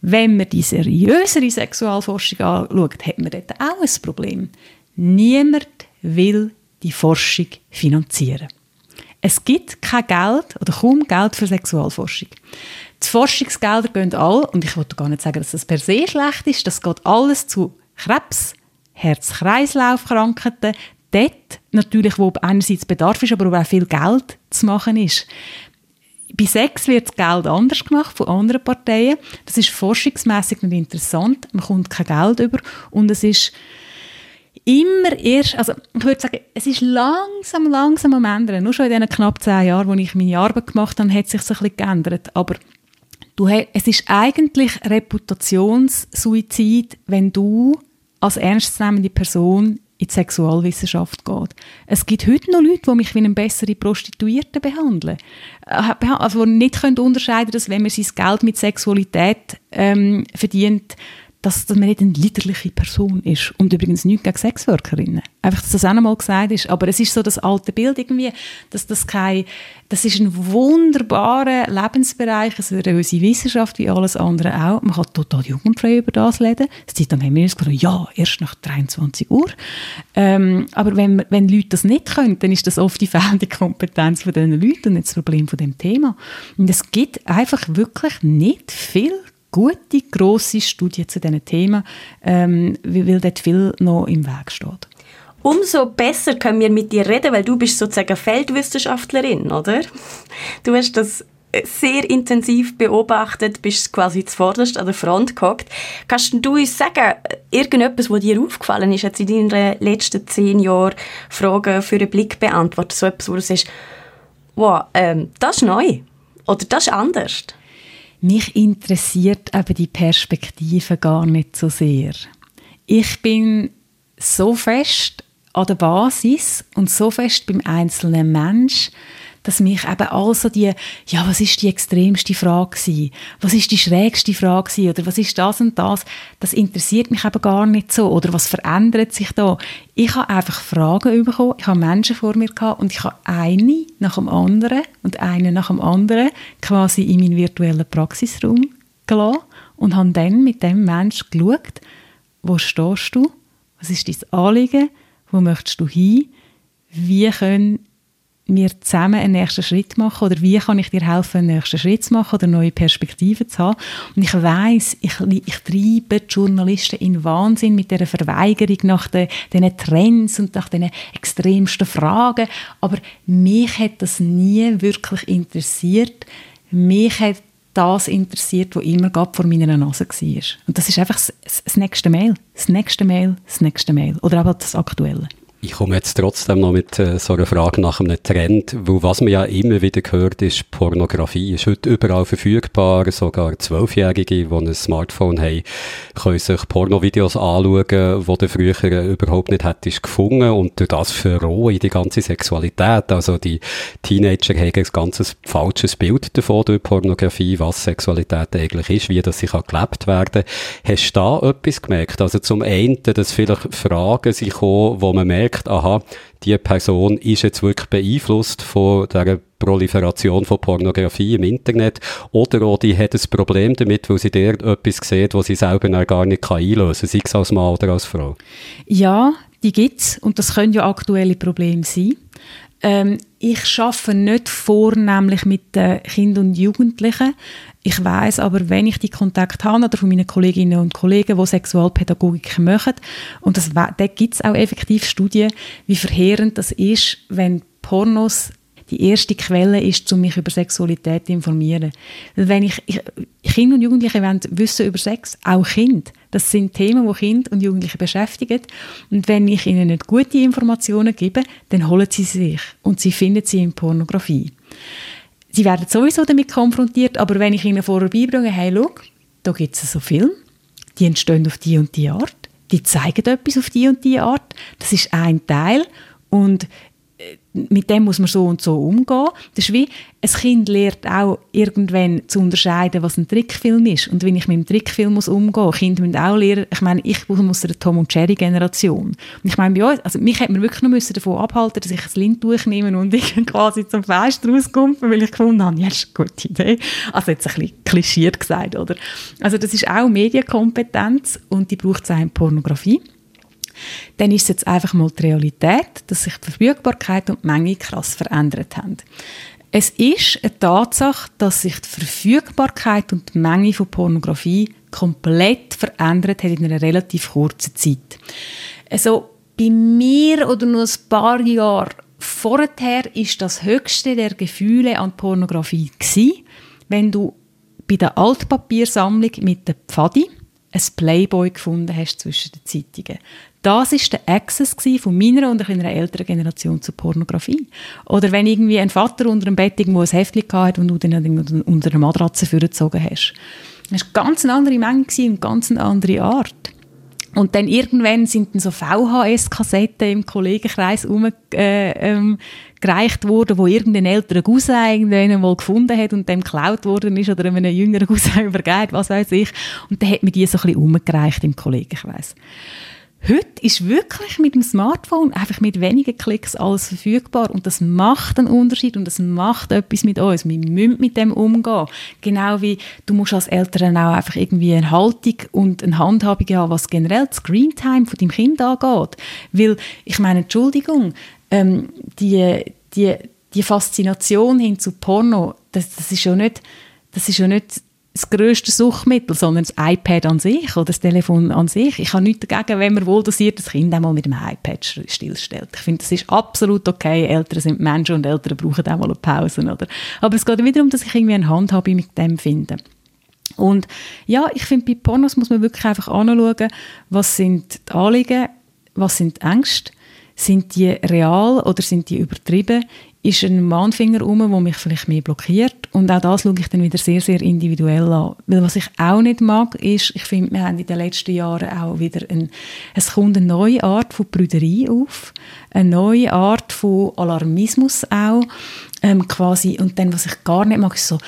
Wenn man die seriösere Sexualforschung anschaut, hat man dort auch ein Problem. Niemand will die Forschung finanzieren. Es gibt kein Geld oder kaum Geld für Sexualforschung. Die Forschungsgelder gehen alle, und ich wollte gar nicht sagen, dass das per se schlecht ist, das geht alles zu Krebs, Herz-Kreislauf-Krankheiten, dort natürlich, wo einerseits Bedarf ist, aber wo auch viel Geld zu machen ist. Bei Sex wird das Geld anders gemacht von anderen Parteien. Das ist forschungsmäßig nicht interessant. Man kommt kein Geld über und es ist immer erst, also ich würde sagen, es ist langsam, langsam am ändern. Nur schon in diesen knapp zehn Jahren, wo ich meine Arbeit gemacht habe, hat sich ein bisschen geändert. Aber du, es ist eigentlich Reputationssuizid, wenn du als ernstzunehmende Person in die Sexualwissenschaft geht. Es gibt heute noch Leute, die mich wie eine bessere Prostituierte behandeln. Äh, also die nicht unterscheiden können, dass wenn man sein Geld mit Sexualität ähm, verdient, dass, man nicht eine liederliche Person ist. Und übrigens nichts gegen Sexworkerinnen. Einfach, dass das auch einmal gesagt ist. Aber es ist so das alte Bild irgendwie, dass das kein, das ist ein wunderbarer Lebensbereich, eine seriöse Wissenschaft wie alles andere auch. Man kann total jugendfrei über das reden. Das Zeit lang haben wir uns gesagt, ja, erst nach 23 Uhr. Ähm, aber wenn, wenn Leute das nicht können, dann ist das oft die fehlende Kompetenz von diesen Leuten und nicht das Problem von dem Thema. Und es gibt einfach wirklich nicht viel gute, grosse Studien zu diesen Themen, ähm, weil dort viel noch im Weg steht. Umso besser können wir mit dir reden, weil du bist sozusagen Feldwissenschaftlerin, oder? Du hast das sehr intensiv beobachtet, bist quasi zuvorderst an der Front gehockt. Kannst du uns sagen, irgendetwas, was dir aufgefallen ist, jetzt in deinen letzten zehn Jahren Fragen für einen Blick beantwortet, so etwas, wo du sagst, wow, ähm, das ist neu oder das ist anders? Mich interessiert eben die Perspektive gar nicht so sehr. Ich bin so fest an der Basis und so fest beim einzelnen Mensch, dass mich eben also die, ja, was ist die extremste Frage gewesen? Was ist die schrägste Frage gewesen? Oder was ist das und das? Das interessiert mich eben gar nicht so. Oder was verändert sich da? Ich habe einfach Fragen bekommen. Ich habe Menschen vor mir gehabt und ich habe eine nach dem anderen und eine nach dem anderen quasi in meinen virtuellen Praxisraum gelassen und habe dann mit dem Menschen geschaut, wo stehst du? Was ist dein Anliegen? Wo möchtest du hin? Wie können wir zusammen einen nächsten Schritt machen oder wie kann ich dir helfen, einen nächsten Schritt zu machen oder neue Perspektiven zu haben. Und ich weiß, ich, ich treibe die Journalisten in Wahnsinn mit der Verweigerung nach den, den Trends und nach den extremsten Fragen, aber mich hat das nie wirklich interessiert. Mich hat das interessiert, was immer vor meiner Nase war. Und das ist einfach das, das nächste Mail, das nächste Mail, das nächste Mail oder auch das Aktuelle. Ich komme jetzt trotzdem noch mit äh, so einer Frage nach einem Trend, wo was man ja immer wieder hört, ist Pornografie. Ist heute überall verfügbar, sogar Zwölfjährige, die ein Smartphone haben, können sich Pornovideos anschauen, die du früher überhaupt nicht hättest gefunden und durch das verrohen die ganze Sexualität. Also die Teenager haben ein ganz falsches Bild davon durch Pornografie, was Sexualität eigentlich ist, wie das sich gelebt werden Hast du da etwas gemerkt? Also zum einen, dass vielleicht Fragen sich kommen, wo man merkt, merkt, aha, die Person ist jetzt wirklich beeinflusst von der Proliferation von Pornografie im Internet oder auch die hat ein Problem damit, weil sie dort etwas sieht, was sie selber gar nicht einlösen kann, sei es als Mann oder als Frau. Ja, die gibt es und das können ja aktuelle Probleme sein. Ähm, ich schaffe nicht vornehmlich mit den Kindern und Jugendlichen. Ich weiß aber, wenn ich die Kontakt habe oder von meinen Kolleginnen und Kollegen, die Sexualpädagogik machen, und das, da gibt es auch effektiv Studien, wie verheerend das ist, wenn Pornos die erste Quelle ist, um mich über Sexualität zu informieren. Wenn ich, ich Kinder und Jugendliche wollen wissen über Sex, auch Kinder. Das sind Themen, die Kinder und Jugendliche beschäftigen. Und wenn ich ihnen nicht gute Informationen gebe, dann holen sie sich und sie finden sie in Pornografie. Sie werden sowieso damit konfrontiert, aber wenn ich ihnen vorher beibringe, hey, schau, da gibt es so Filme, die entstehen auf die und die Art, die zeigen etwas auf die und die Art, das ist ein Teil. Und mit dem muss man so und so umgehen. Das ist wie, ein Kind lernt auch irgendwann zu unterscheiden, was ein Trickfilm ist und wie ich mit dem Trickfilm muss umgehen muss. Kinder müssen auch lernen, ich meine, ich komme aus der Tom und Jerry Generation. Und ich meine, bei uns, also mich hätte man wirklich noch müssen davon abhalten dass ich ein Lint durchnehme und ich quasi zum Fest rauskomme, weil ich gefunden habe, ja, das ist eine gute Idee. Also jetzt ein bisschen klischiert gesagt, oder? Also das ist auch Medienkompetenz und die braucht es auch in Pornografie dann ist es jetzt einfach mal die Realität, dass sich die Verfügbarkeit und die Menge krass verändert haben. Es ist eine Tatsache, dass sich die Verfügbarkeit und die Menge von Pornografie komplett verändert hat in einer relativ kurzen Zeit. Also bei mir oder nur ein paar Jahre vorher ist das höchste der Gefühle an Pornografie gsi, wenn du bei der Altpapiersammlung mit der Pfadi ein Playboy gefunden hast zwischen den Zeitungen. Das ist der Access von meiner und einer älteren Generation zur Pornografie. Oder wenn irgendwie ein Vater unter dem Bett irgendwo ein Heftchen hatte und du dann unter einer Matratze vorgezogen hast. Das war eine ganz andere Menge und ganz eine andere Art. Und dann irgendwann sind dann so VHS-Kassetten im Kollegenkreis umgereicht äh, ähm, worden, wo irgendein älterer Cousin mal gefunden hat und dem geklaut worden ist oder einem jüngeren Cousin übergeben, was weiß ich. Und dann hat man die so ein bisschen umgereicht im Kollegenkreis. Heute ist wirklich mit dem Smartphone einfach mit wenigen Klicks alles verfügbar und das macht einen Unterschied und das macht etwas mit uns. Wir müssen mit dem umgehen. Genau wie du musst als Eltern auch einfach irgendwie eine Haltung und eine Handhabung haben, was generell das Screentime von deinem Kind angeht. Weil, ich meine, Entschuldigung, ähm, die, die, die Faszination hin zu Porno, das, das ist ja nicht, das ist ja nicht das grösste Suchmittel, sondern das iPad an sich oder das Telefon an sich. Ich habe nichts dagegen, wenn man wohl dosiert das Kind einmal mit dem iPad stillstellt. Ich finde, das ist absolut okay. Eltern sind Menschen und Eltern brauchen auch mal eine Pause. Oder? Aber es geht wieder darum, dass ich irgendwie eine Handhabe mit dem finde. Und ja, ich finde, bei Pornos muss man wirklich einfach anschauen, was sind die Anliegen, was sind die Ängste, sind die real oder sind die übertrieben? Ist ein Mahnfinger um, der mich vielleicht mehr blockiert. Und auch das schaue ich dann wieder sehr, sehr individuell an. Weil was ich auch nicht mag, ist, ich finde, wir haben in den letzten Jahren auch wieder ein, es kommt eine neue Art von Brüderei auf, eine neue Art von Alarmismus auch, ähm, quasi. Und dann, was ich gar nicht mag, ist so,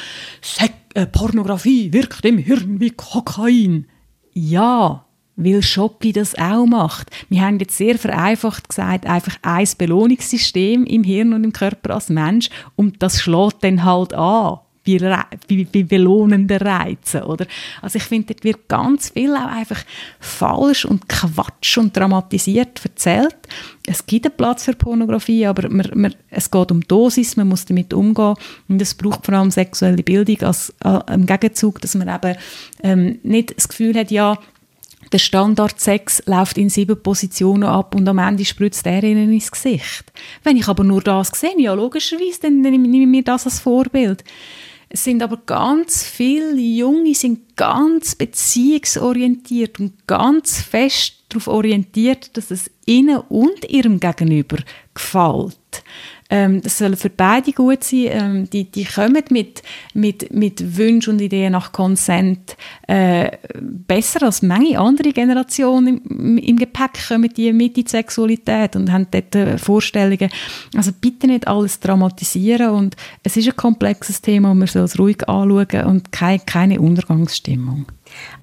äh, Pornografie wirkt im Hirn wie Kokain. Ja, weil Shopee das auch macht. Wir haben jetzt sehr vereinfacht gesagt, einfach ein Belohnungssystem im Hirn und im Körper als Mensch und das schlägt dann halt an. Bei, bei, bei belohnenden Reizen, oder? Also ich finde, dort wird ganz viel auch einfach falsch und Quatsch und dramatisiert erzählt. Es gibt einen Platz für Pornografie, aber man, man, es geht um Dosis, man muss damit umgehen und es braucht vor allem sexuelle Bildung als, äh, im Gegenzug, dass man eben ähm, nicht das Gefühl hat, ja, der Standard 6 läuft in sieben Positionen ab und am Ende spritzt er ihnen ins Gesicht. Wenn ich aber nur das sehe, ja logischerweise, dann nehme ich mir das als Vorbild. Es sind aber ganz viele Junge, sind ganz beziehungsorientiert und ganz fest darauf orientiert, dass es ihnen und ihrem Gegenüber gefällt. Ähm, das soll für beide gut sein. Ähm, die, die kommen mit, mit, mit Wünschen und Ideen nach Consent äh, besser als manche andere Generationen im, im Gepäck kommen die mit in die Sexualität und haben dort äh, Vorstellungen. Also bitte nicht alles dramatisieren und es ist ein komplexes Thema und man soll es ruhig anschauen und keine, keine Untergangsstimmung.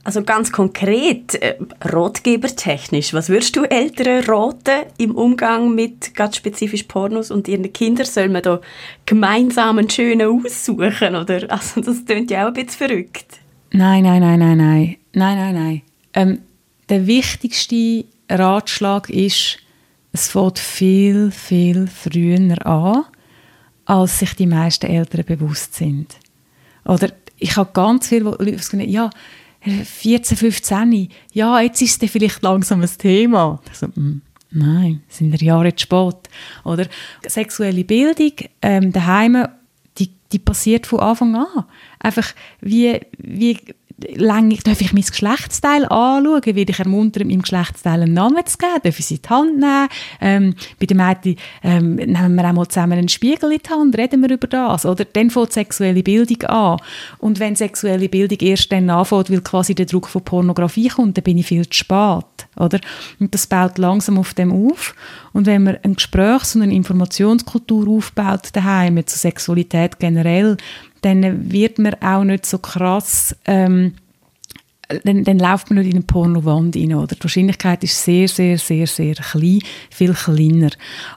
Also ganz konkret, äh, ratgebertechnisch, was würdest du Eltern raten im Umgang mit ganz spezifisch Pornos und ihren Kindern? Soll man da gemeinsam einen schönen aussuchen? Oder? Also das klingt ja auch ein bisschen verrückt. Nein, nein, nein, nein, nein. Nein, nein, nein. Ähm, der wichtigste Ratschlag ist, es fängt viel, viel früher an, als sich die meisten Eltern bewusst sind. Oder ich habe ganz viele Leute gesagt, ja, 14, 15, ja, jetzt ist es vielleicht langsam ein Thema. So, mm, nein, sind wir Jahre zu spät. Oder sexuelle Bildung ähm, daheim, die, die passiert von Anfang an. Einfach, wie, wie lang, darf ich mein Geschlechtsteil anschauen? Werde ich ermuntern, meinem Geschlechtsteil einen Namen zu geben? Darf ich sie in die Hand nehmen? Ähm, bei den Mädchen ähm, nehmen wir auch mal zusammen einen Spiegel in die Hand, reden wir über das. Oder dann fängt sexuelle Bildung an. Und wenn sexuelle Bildung erst dann anfängt, weil quasi der Druck von Pornografie kommt, dann bin ich viel zu spät. Oder? Und das baut langsam auf dem auf. Und wenn man ein Gesprächs- und eine Informationskultur aufbaut daheim zur Sexualität generell, dann wird man auch nicht so krass ähm, dann, dann läuft man nicht in eine Pornowand rein, oder? Die Wahrscheinlichkeit ist sehr, sehr, sehr, sehr klein, viel kleiner.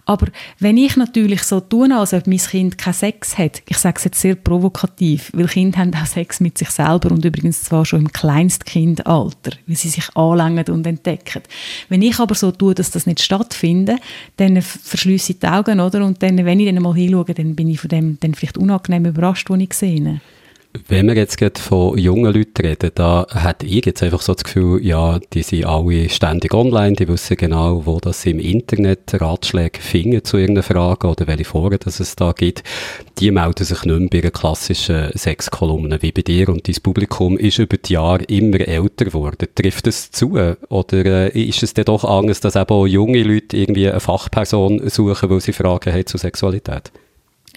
Aber wenn ich natürlich so tue, als ob mein Kind keinen Sex hat, ich sage es jetzt sehr provokativ, weil Kinder haben auch Sex mit sich selber und übrigens zwar schon im Kleinstkindalter, weil sie sich anlangen und entdecken. Wenn ich aber so tue, dass das nicht stattfindet, dann verschließe ich die Augen, oder? Und dann, wenn ich dann mal hinschaue, dann bin ich von dem dann vielleicht unangenehm überrascht, was ich sehe. Wenn wir jetzt gerade von jungen Leuten reden, da hat ich jetzt einfach so das Gefühl, ja, die sind alle ständig online, die wissen genau, wo das im Internet Ratschläge finden zu irgendeiner Frage oder welche Foren das es da gibt. Die melden sich nicht mehr bei einer klassischen Sexkolumne wie bei dir und dein Publikum ist über die Jahre immer älter geworden. Trifft es zu? Oder äh, ist es denn doch anders, dass eben auch junge Leute irgendwie eine Fachperson suchen, weil sie Fragen haben zur Sexualität?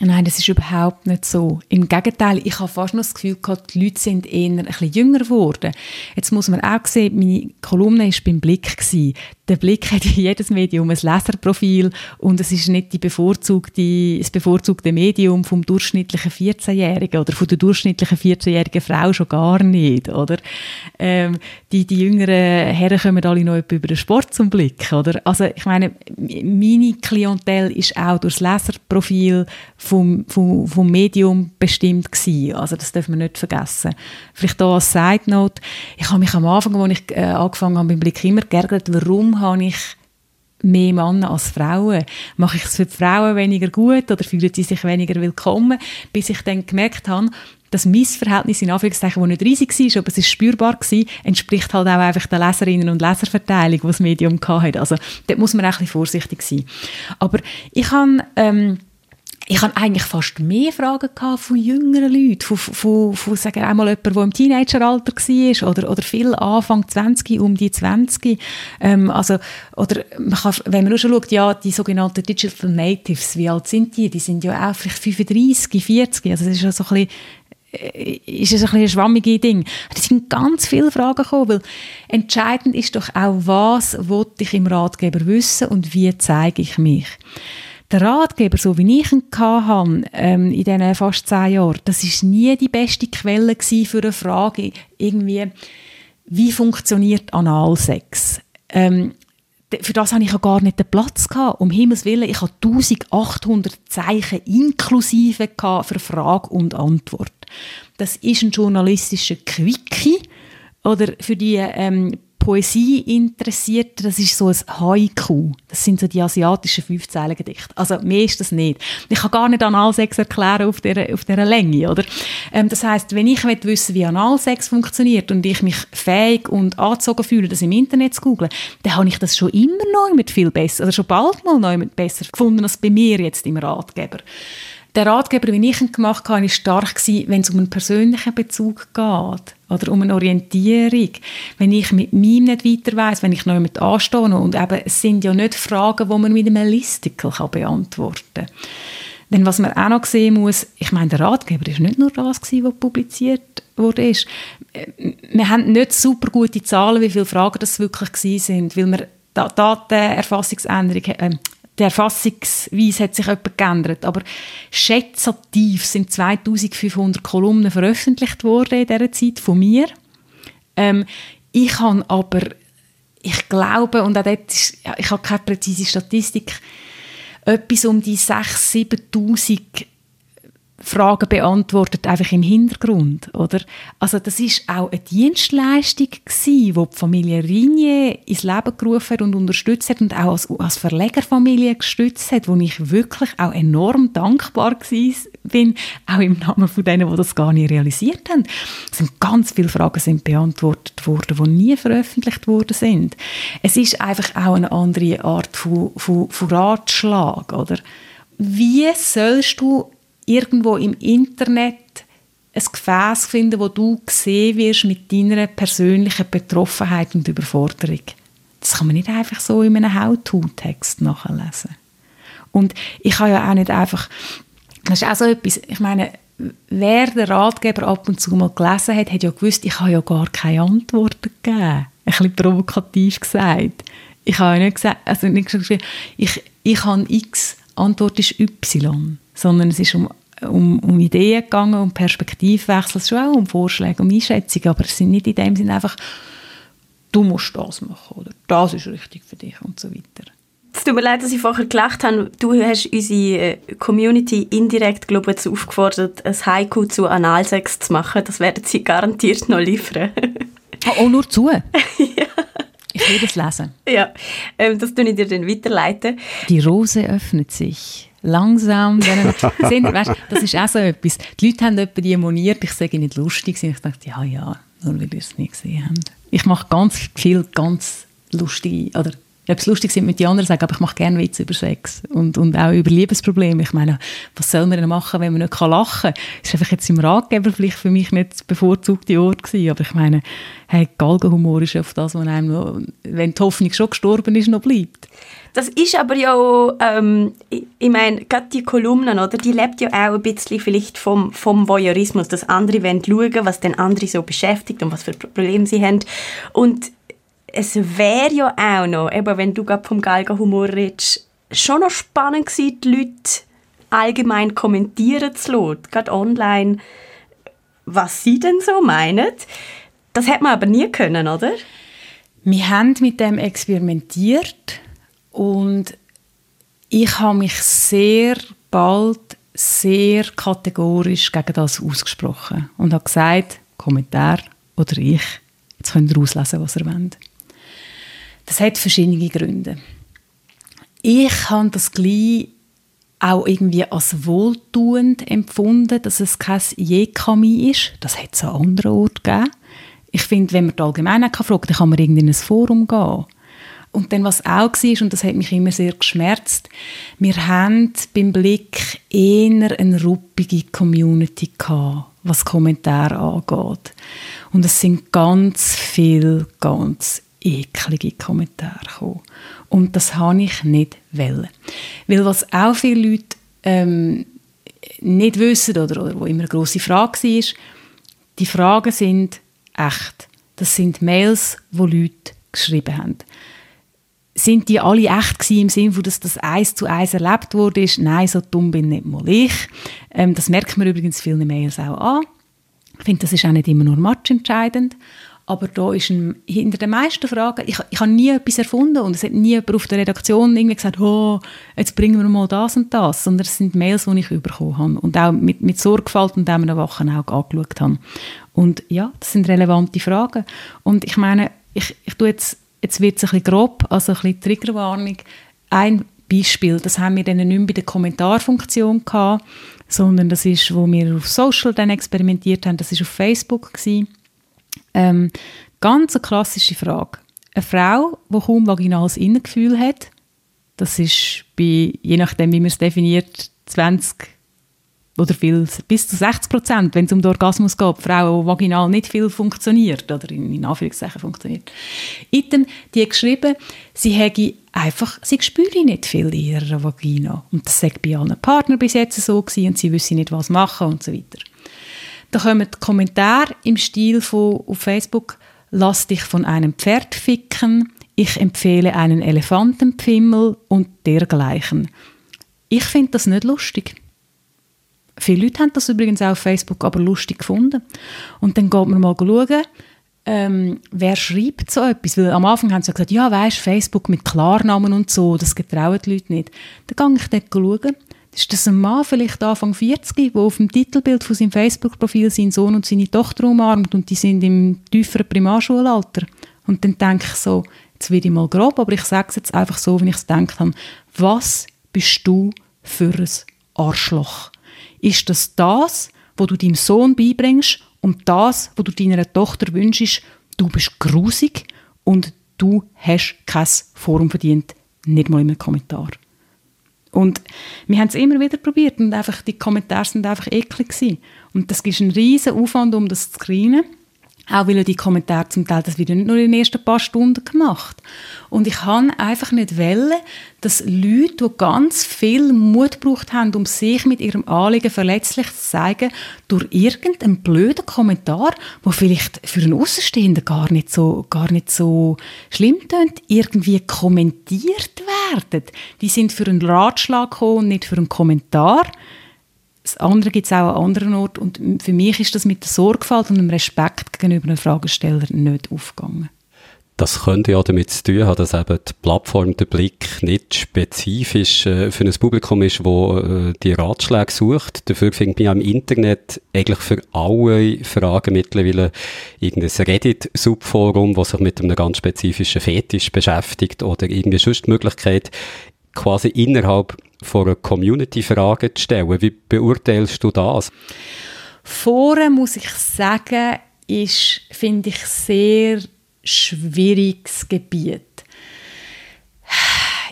Nein, das ist überhaupt nicht so. Im Gegenteil, ich habe fast noch das Gefühl gehabt, die Leute sind eher ein bisschen jünger geworden. Jetzt muss man auch sehen, meine Kolumne war beim Blick. Gewesen. Der Blick hat jedes Medium ein Leserprofil und es ist nicht die bevorzugte, das bevorzugte Medium vom durchschnittlichen 14-Jährigen oder von der durchschnittlichen 14-jährigen Frau schon gar nicht, oder? Ähm, die, die jüngeren Herren kommen alle noch über den Sport zum Blick, oder? Also ich meine, meine Klientel ist auch durch das Leserprofil vom, vom, vom Medium bestimmt gewesen. Also das darf man nicht vergessen. Vielleicht da als Side Note. Ich habe mich am Anfang, als ich äh, angefangen habe, beim Blick immer geärgert, warum habe ich mehr Männer als Frauen. Mache ich es für die Frauen weniger gut oder fühlen sie sich weniger willkommen? Bis ich dann gemerkt habe, das Missverhältnis in Anführungszeichen, das nicht riesig war, aber es ist spürbar war, entspricht halt auch einfach der Leserinnen- und Leserverteilung, die das Medium hatte. Also dort muss man auch ein bisschen vorsichtig sein. Aber ich habe... Ähm, ich habe eigentlich fast mehr Fragen gehabt von jüngeren Leuten, von, von, von sagen wir einmal jemand, der im Teenageralter war oder, oder viel Anfang 20, um die 20. Ähm, also, oder man kann, wenn man nur schon schaut, ja, die sogenannten Digital Natives, wie alt sind die? Die sind ja auch vielleicht 35, 40, also das ist ja so ein bisschen äh, ist es ein, ein schwammiges Ding. Es sind ganz viele Fragen gekommen, weil entscheidend ist doch auch, was wollte ich im Ratgeber wissen und wie zeige ich mich der Ratgeber, so wie ich ihn hatte, ähm, in diesen fast zehn Jahren, das ist nie die beste Quelle für eine Frage, irgendwie, wie funktioniert Analsex? Ähm, für das hatte ich ja gar nicht den Platz gehabt. Um Himmels Willen, ich hatte 1800 Zeichen inklusive für Frage und Antwort. Das ist ein journalistischer Quickie oder für die ähm, Poesie interessiert, das ist so ein Haiku. Das sind so die asiatischen Fünfzeilen-Gedichte. Also mehr ist das nicht. Ich kann gar nicht Analsex erklären auf dieser, auf dieser Länge, oder? Ähm, das heißt, wenn ich wissen wie Analsex funktioniert und ich mich fähig und angezogen fühle, das im Internet zu googlen, dann habe ich das schon immer noch mit viel besser, oder schon bald mal noch mit besser gefunden als bei mir jetzt im Ratgeber. Der Ratgeber, den ich ihn gemacht habe, war stark, wenn es um einen persönlichen Bezug geht oder um eine Orientierung. Wenn ich mit meinem nicht weiter weiss, wenn ich noch jemand anstehe und eben, es sind ja nicht Fragen, die man mit einem Listicle beantworten kann. Denn was man auch noch sehen muss, ich meine, der Ratgeber ist nicht nur das was publiziert wurde. Wir haben nicht super gute Zahlen, wie viele Fragen das wirklich sind, weil wir Datenerfassungsänderung, äh, die Erfassungsweise hat sich etwas geändert, aber schätzativ sind 2500 Kolumnen veröffentlicht worden in dieser Zeit von mir. Ähm, ich habe aber, ich glaube, und auch dort ist, ich habe keine präzise Statistik, etwas um die 6.000, 7.000 Fragen beantwortet, einfach im Hintergrund, oder? Also das ist auch eine Dienstleistung gewesen, die die Familie Ringier ins Leben gerufen und unterstützt hat und auch als, als Verlegerfamilie gestützt hat, wo ich wirklich auch enorm dankbar bin, auch im Namen von denen, die das gar nicht realisiert haben. Es sind ganz viele Fragen sind beantwortet worden, die nie veröffentlicht worden sind. Es ist einfach auch eine andere Art von, von, von Ratschlag, oder? Wie sollst du irgendwo im Internet ein Gefäß finden, wo du gesehen wirst mit deiner persönlichen Betroffenheit und Überforderung. Das kann man nicht einfach so in einem How-to-Text nachlesen. Und ich habe ja auch nicht einfach, das ist auch so etwas, ich meine, wer den Ratgeber ab und zu mal gelesen hat, hat ja gewusst, ich habe ja gar keine Antworten gegeben. Ein bisschen provokativ gesagt. Ich habe ja nicht gesagt, also nicht gesagt, ich, ich habe X, Antwort ist Y sondern es ist um um, um Ideen gegangen, um Perspektivwechsel, schon auch um Vorschläge, um Einschätzungen, aber es sind nicht in dem Sinne einfach, du musst das machen oder das ist richtig für dich und so weiter. Es tut mir leid, dass ich vorher gelacht habe. Du hast unsere äh, Community indirekt, glaube ich, aufgefordert, ein Haiku zu Analsex zu machen. Das werden sie garantiert noch liefern. Oh, oh nur zu? ja. Ich will das lesen. Ja, ähm, das tue ich dir dann weiterleiten. Die Rose öffnet sich. Langsam. Sind, weißt, das ist auch so etwas. Die Leute haben etwa die moniert, ich sage nicht lustig. Ich dachte, ja, ja, nur weil ihr es nicht gesehen habt. Ich mache ganz viel ganz lustige, oder ob es lustig sind mit die anderen sagen, aber ich mache gerne Witze über Sex und, und auch über Liebesprobleme. Ich meine, was soll man denn machen, wenn man nicht lachen kann? Das ist einfach jetzt im Ratgeber vielleicht für mich nicht das bevorzugte Ort gewesen, aber ich meine, hey, Galgenhumor ist auf das, was einem, noch, wenn die Hoffnung schon gestorben ist, noch bleibt. Das ist aber ja auch, ähm, ich, ich meine, gerade die Kolumnen, oder, die lebt ja auch ein bisschen vielleicht vom, vom Voyeurismus, dass andere wollen schauen, was den andere so beschäftigt und was für Probleme sie haben. Und es wäre ja auch noch, eben wenn du gerade vom Galgenhumor redest, schon noch spannend gewesen, die Leute allgemein kommentieren zu lassen, gerade online, was sie denn so meinen. Das hätte man aber nie können, oder? Wir haben mit dem experimentiert und ich habe mich sehr bald sehr kategorisch gegen das ausgesprochen und habe gesagt, Kommentar oder ich, jetzt könnt ihr auslesen, was ihr wollt. Das hat verschiedene Gründe. Ich habe das gleich auch irgendwie als wohltuend empfunden, dass es kein Jekami ist. Das hat es an anderen Orten gegeben. Ich finde, wenn man die Allgemeinheit kann, dann kann man irgendwie in ein Forum gehen. Und dann, was auch war, und das hat mich immer sehr geschmerzt, wir haben beim Blick eher eine ruppige Community gehabt, was Kommentare angeht. Und es sind ganz viele, ganz eklige Kommentare gekommen. Und das habe ich nicht wollen. Weil was auch viele Leute ähm, nicht wissen oder, oder wo immer eine grosse Frage war, die Fragen sind echt. Das sind Mails, die Leute geschrieben haben. Sind die alle echt gewesen, im Sinne, dass das eins zu eins erlebt wurde? Nein, so dumm bin nicht mal ich. Ähm, das merkt man übrigens vielen Mails auch an. Ich finde, das ist auch nicht immer nur matchentscheidend. Aber da ist ein, hinter den meisten Fragen, ich, ich habe nie etwas erfunden und es hat nie jemand auf der Redaktion irgendwie gesagt, oh, jetzt bringen wir mal das und das, sondern es sind Mails, die ich bekommen habe und auch mit, mit Sorgfalt und einem wachen Auge angeschaut habe. Und ja, das sind relevante Fragen. Und ich meine, ich, ich tue jetzt, jetzt wird es ein bisschen grob, also ein bisschen Triggerwarnung. Ein Beispiel, das haben wir dann nicht mehr bei der Kommentarfunktion gehabt, sondern das ist, wo wir auf Social dann experimentiert haben, das ist auf Facebook gewesen ähm, ganz eine klassische Frage. Eine Frau, die kaum vaginales Innengefühl hat, das ist bei, je nachdem, wie man es definiert, 20 oder viel, bis zu 60 Prozent, wenn es um den Orgasmus geht, Frauen, wo vaginal nicht viel funktioniert oder in, in Anführungszeichen funktioniert. Item, die hat geschrieben, sie hätte einfach, sie spüre nicht viel in ihrer Vagina. Und das sagt bei allen Partnern bis jetzt so gewesen und sie wissen nicht, was machen und so weiter. Da kommen Kommentare im Stil von auf Facebook, lass dich von einem Pferd ficken, ich empfehle einen Elefantenpfimmel und dergleichen. Ich finde das nicht lustig. Viele Leute haben das übrigens auch auf Facebook aber lustig gefunden. Und dann geht man mal schauen, ähm, wer schreibt so etwas? Weil am Anfang haben sie gesagt, ja, weißt Facebook mit Klarnamen und so, das getrauen die Leute nicht. Dann gehe ich dort schauen ist das ein Mann, vielleicht Anfang 40, der auf dem Titelbild von seinem Facebook-Profil seinen Sohn und seine Tochter umarmt und die sind im tieferen Primarschulalter. Und dann denke ich so, jetzt werde ich mal grob, aber ich sage es jetzt einfach so, wie ich es gedacht habe. Was bist du für ein Arschloch? Ist das das, was du deinem Sohn beibringst und das, was du deiner Tochter wünschst, du bist grusig und du hast kein Forum verdient, nicht mal in einem Kommentar. Und wir haben es immer wieder probiert und einfach, die Kommentare sind einfach eklig gewesen. Und das ist ein riesen Aufwand, um das zu screenen. Auch weil die Kommentare zum Teil, das wieder nicht nur in den ersten paar Stunden gemacht. Und ich kann einfach nicht wollen, dass Leute, die ganz viel Mut gebraucht haben, um sich mit ihrem Anliegen verletzlich zu zeigen, durch irgendeinen blöden Kommentar, wo vielleicht für einen Außenstehenden gar nicht so, gar nicht so schlimm tönt, irgendwie kommentiert werden. Die sind für einen Ratschlag gekommen und nicht für einen Kommentar das andere gibt es auch an anderen Orten. Und für mich ist das mit der Sorgfalt und dem Respekt gegenüber einem Fragesteller nicht aufgegangen. Das könnte ja damit zu tun haben, dass eben die Plattform der Blick nicht spezifisch äh, für ein Publikum ist, wo äh, die Ratschläge sucht. Dafür findet man im Internet eigentlich für alle Fragen mittlerweile irgendein Reddit-Subforum, das sich mit einem ganz spezifischen Fetisch beschäftigt oder irgendwie sonst Möglichkeit, quasi innerhalb von einer Community Fragen zu stellen. Wie beurteilst du das? Foren, muss ich sagen, ist, finde ich, sehr schwieriges Gebiet.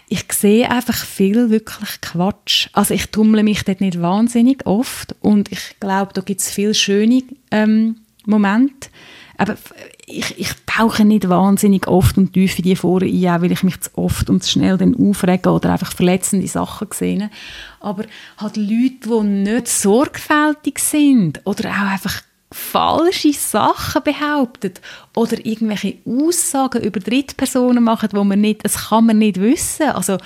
Ich sehe einfach viel wirklich Quatsch. Also ich tummle mich dort nicht wahnsinnig oft und ich glaube, da gibt es viele schöne ähm, Momente. Aber ich, ich tauche nicht wahnsinnig oft und tief in die Foren ein, auch weil ich mich zu oft und zu schnell dann aufrege oder einfach verletzende Sachen sehe. Aber halt Leute, die nicht sorgfältig sind oder auch einfach falsche Sachen behauptet oder irgendwelche Aussagen über Drittpersonen machen, wo man nicht, das kann man nicht wissen. Also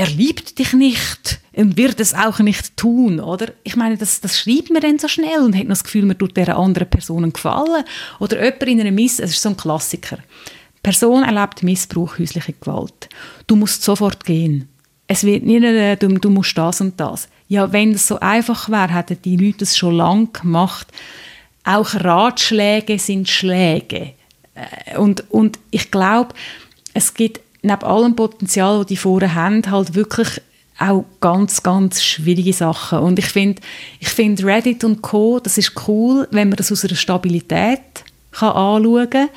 er liebt dich nicht und wird es auch nicht tun, oder? Ich meine, das, das schreibt man dann so schnell und hat noch das Gefühl, man tut dieser anderen Person gefallen. Oder jemand in einer Miss, es ist so ein Klassiker. Person erlebt Missbrauch, häusliche Gewalt. Du musst sofort gehen. Es wird nicht, äh, du, du musst das und das. Ja, wenn es so einfach wäre, hätten die Leute es schon lange gemacht auch Ratschläge sind Schläge. Äh, und, und ich glaube, es gibt neben allem Potenzial, das die Foren haben, halt wirklich auch ganz, ganz schwierige Sachen. Und ich finde ich find Reddit und Co., das ist cool, wenn man das aus einer Stabilität kann anschauen kann.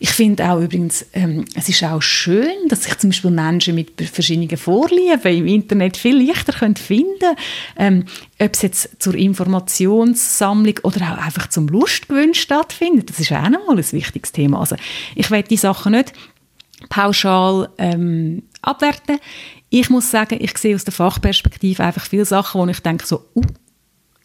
Ich finde auch übrigens, ähm, es ist auch schön, dass sich zum Beispiel Menschen mit verschiedenen Vorlieben im Internet viel leichter können finden ähm, Ob es jetzt zur Informationssammlung oder auch einfach zum Lustgewinn stattfindet, das ist auch nochmal ein wichtiges Thema. Also ich will die Sachen nicht pauschal ähm, abwerten. Ich muss sagen, ich sehe aus der Fachperspektive einfach viele Sachen, wo ich denke so, uh,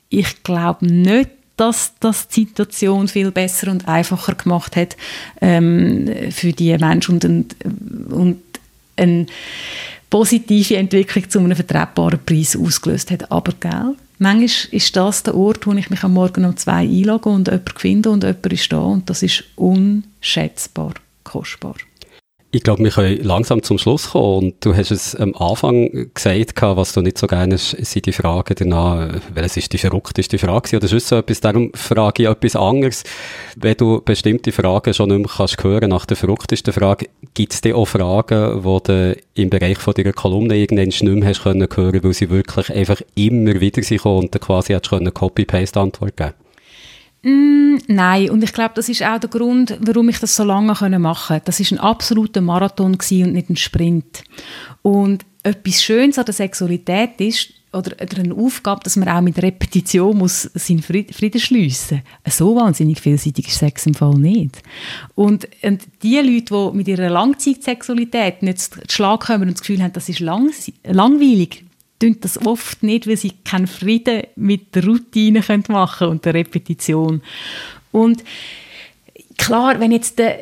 ich glaube nicht, dass das die Situation viel besser und einfacher gemacht hat ähm, für die Menschen und, und, und eine positive Entwicklung zu einem vertretbaren Preis ausgelöst hat. Aber gell, manchmal ist das der Ort, wo ich mich am Morgen um zwei einlogge und jemanden finde und jemand ist da und das ist unschätzbar kostbar. Ich glaube, wir können langsam zum Schluss kommen. Und du hast es am Anfang gesagt, was du nicht so gerne hast, sind die Fragen danach, welches ist die verrückteste Frage oder sonst so etwas. Darum frage ich etwas anderes. Wenn du bestimmte Fragen schon nicht mehr kannst hören nach der verrücktesten Frage, gibt es dir auch Fragen, die du im Bereich von deiner Kolumne irgendwann nicht mehr hast können hören, weil sie wirklich einfach immer wieder sind und du quasi können Copy-Paste-Antwort geben Mm, nein, und ich glaube, das ist auch der Grund, warum ich das so lange machen konnte. Das ist ein absoluter Marathon und nicht ein Sprint. Und etwas Schönes an der Sexualität ist, oder, eine Aufgabe, dass man auch mit Repetition muss seinen Frieden schliessen muss. So wahnsinnig vielseitig ist Sex im Fall nicht. Und, und die Leute, die mit ihrer Langzeitsexualität nicht zu Schlag kommen und das Gefühl haben, das ist lang, langweilig, tun das oft nicht, weil sie keinen Frieden mit der Routine machen können und der Repetition. Und klar, wenn jetzt, der,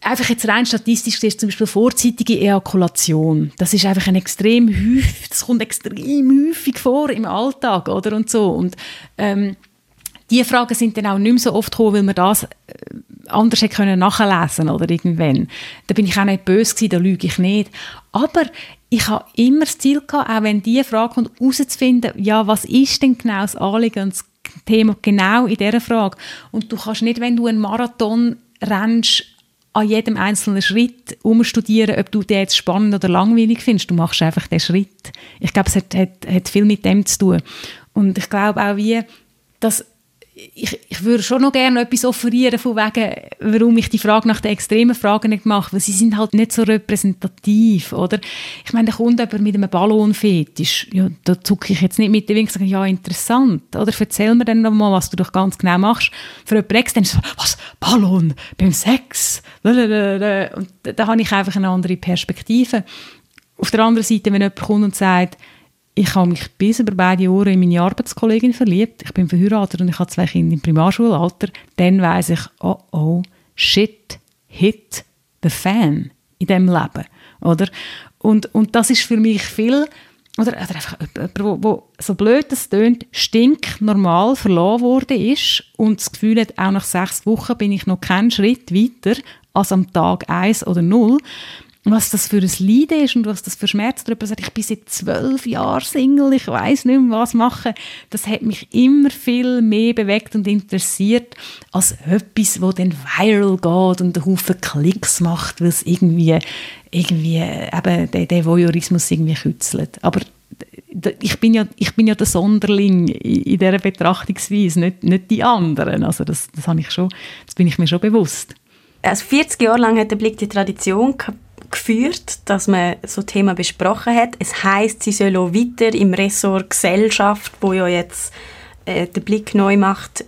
einfach jetzt rein statistisch ist zum Beispiel vorzeitige Ejakulation, das ist einfach ein extrem häufig, das kommt extrem häufig vor im Alltag, oder und so und ähm, die Fragen sind dann auch nicht mehr so oft gekommen, weil man das äh, anders hätte können nachlesen oder irgendwann. Da bin ich auch nicht böse gewesen, da lüge ich nicht. Aber ich habe immer das Ziel gehabt, auch wenn diese Frage kommt, herauszufinden, ja, was ist denn genau das Anliegen und das Thema genau in dieser Frage. Und du kannst nicht, wenn du einen Marathon rennst, an jedem einzelnen Schritt umstudieren, ob du den jetzt spannend oder langweilig findest. Du machst einfach den Schritt. Ich glaube, es hat, hat, hat viel mit dem zu tun. Und ich glaube auch, wie, dass ich, ich würde schon noch gerne etwas offerieren von wegen, warum ich die Frage nach den extremen Fragen nicht mache, weil sie sind halt nicht so repräsentativ, oder? Ich meine, da kommt jemand mit einem Ballonfetisch, ja, da zucke ich jetzt nicht mit den Wink und sage, ja, interessant, oder? Erzähl mir dann noch mal, was du doch ganz genau machst. Für jemanden extern so, was, Ballon, beim Sex? Und da, da habe ich einfach eine andere Perspektive. Auf der anderen Seite, wenn jemand kommt und sagt, ich habe mich bis über beide Ohren in meine Arbeitskollegin verliebt. Ich bin verheiratet und ich habe zwei Kinder im Primarschulalter. Dann weiß ich, oh oh, shit, hit the fan in dem Leben, oder? Und, und das ist für mich viel oder, oder einfach jemand, wo, wo so blöd es tönt, stinknormal verloren worden ist und das Gefühl hat, auch nach sechs Wochen bin ich noch keinen Schritt weiter als am Tag eins oder null was das für ein Leiden ist und was das für Schmerz darüber sagt. Ich bin seit zwölf Jahren Single, ich weiß nicht mehr, was machen. Das hat mich immer viel mehr bewegt und interessiert als etwas, wo dann viral geht und einen Haufen Klicks macht, weil es irgendwie, irgendwie eben den, den Voyeurismus irgendwie kützelt. Aber ich bin ja, ich bin ja der Sonderling in, dieser Betrachtungsweise, nicht, nicht die anderen. Also das, das, habe ich schon, das bin ich mir schon bewusst. Also 40 Jahre lang hat der Blick die Tradition geführt, dass man so Themen besprochen hat. Es heißt, sie soll auch weiter im Ressort Gesellschaft, wo ja jetzt äh, der Blick neu macht,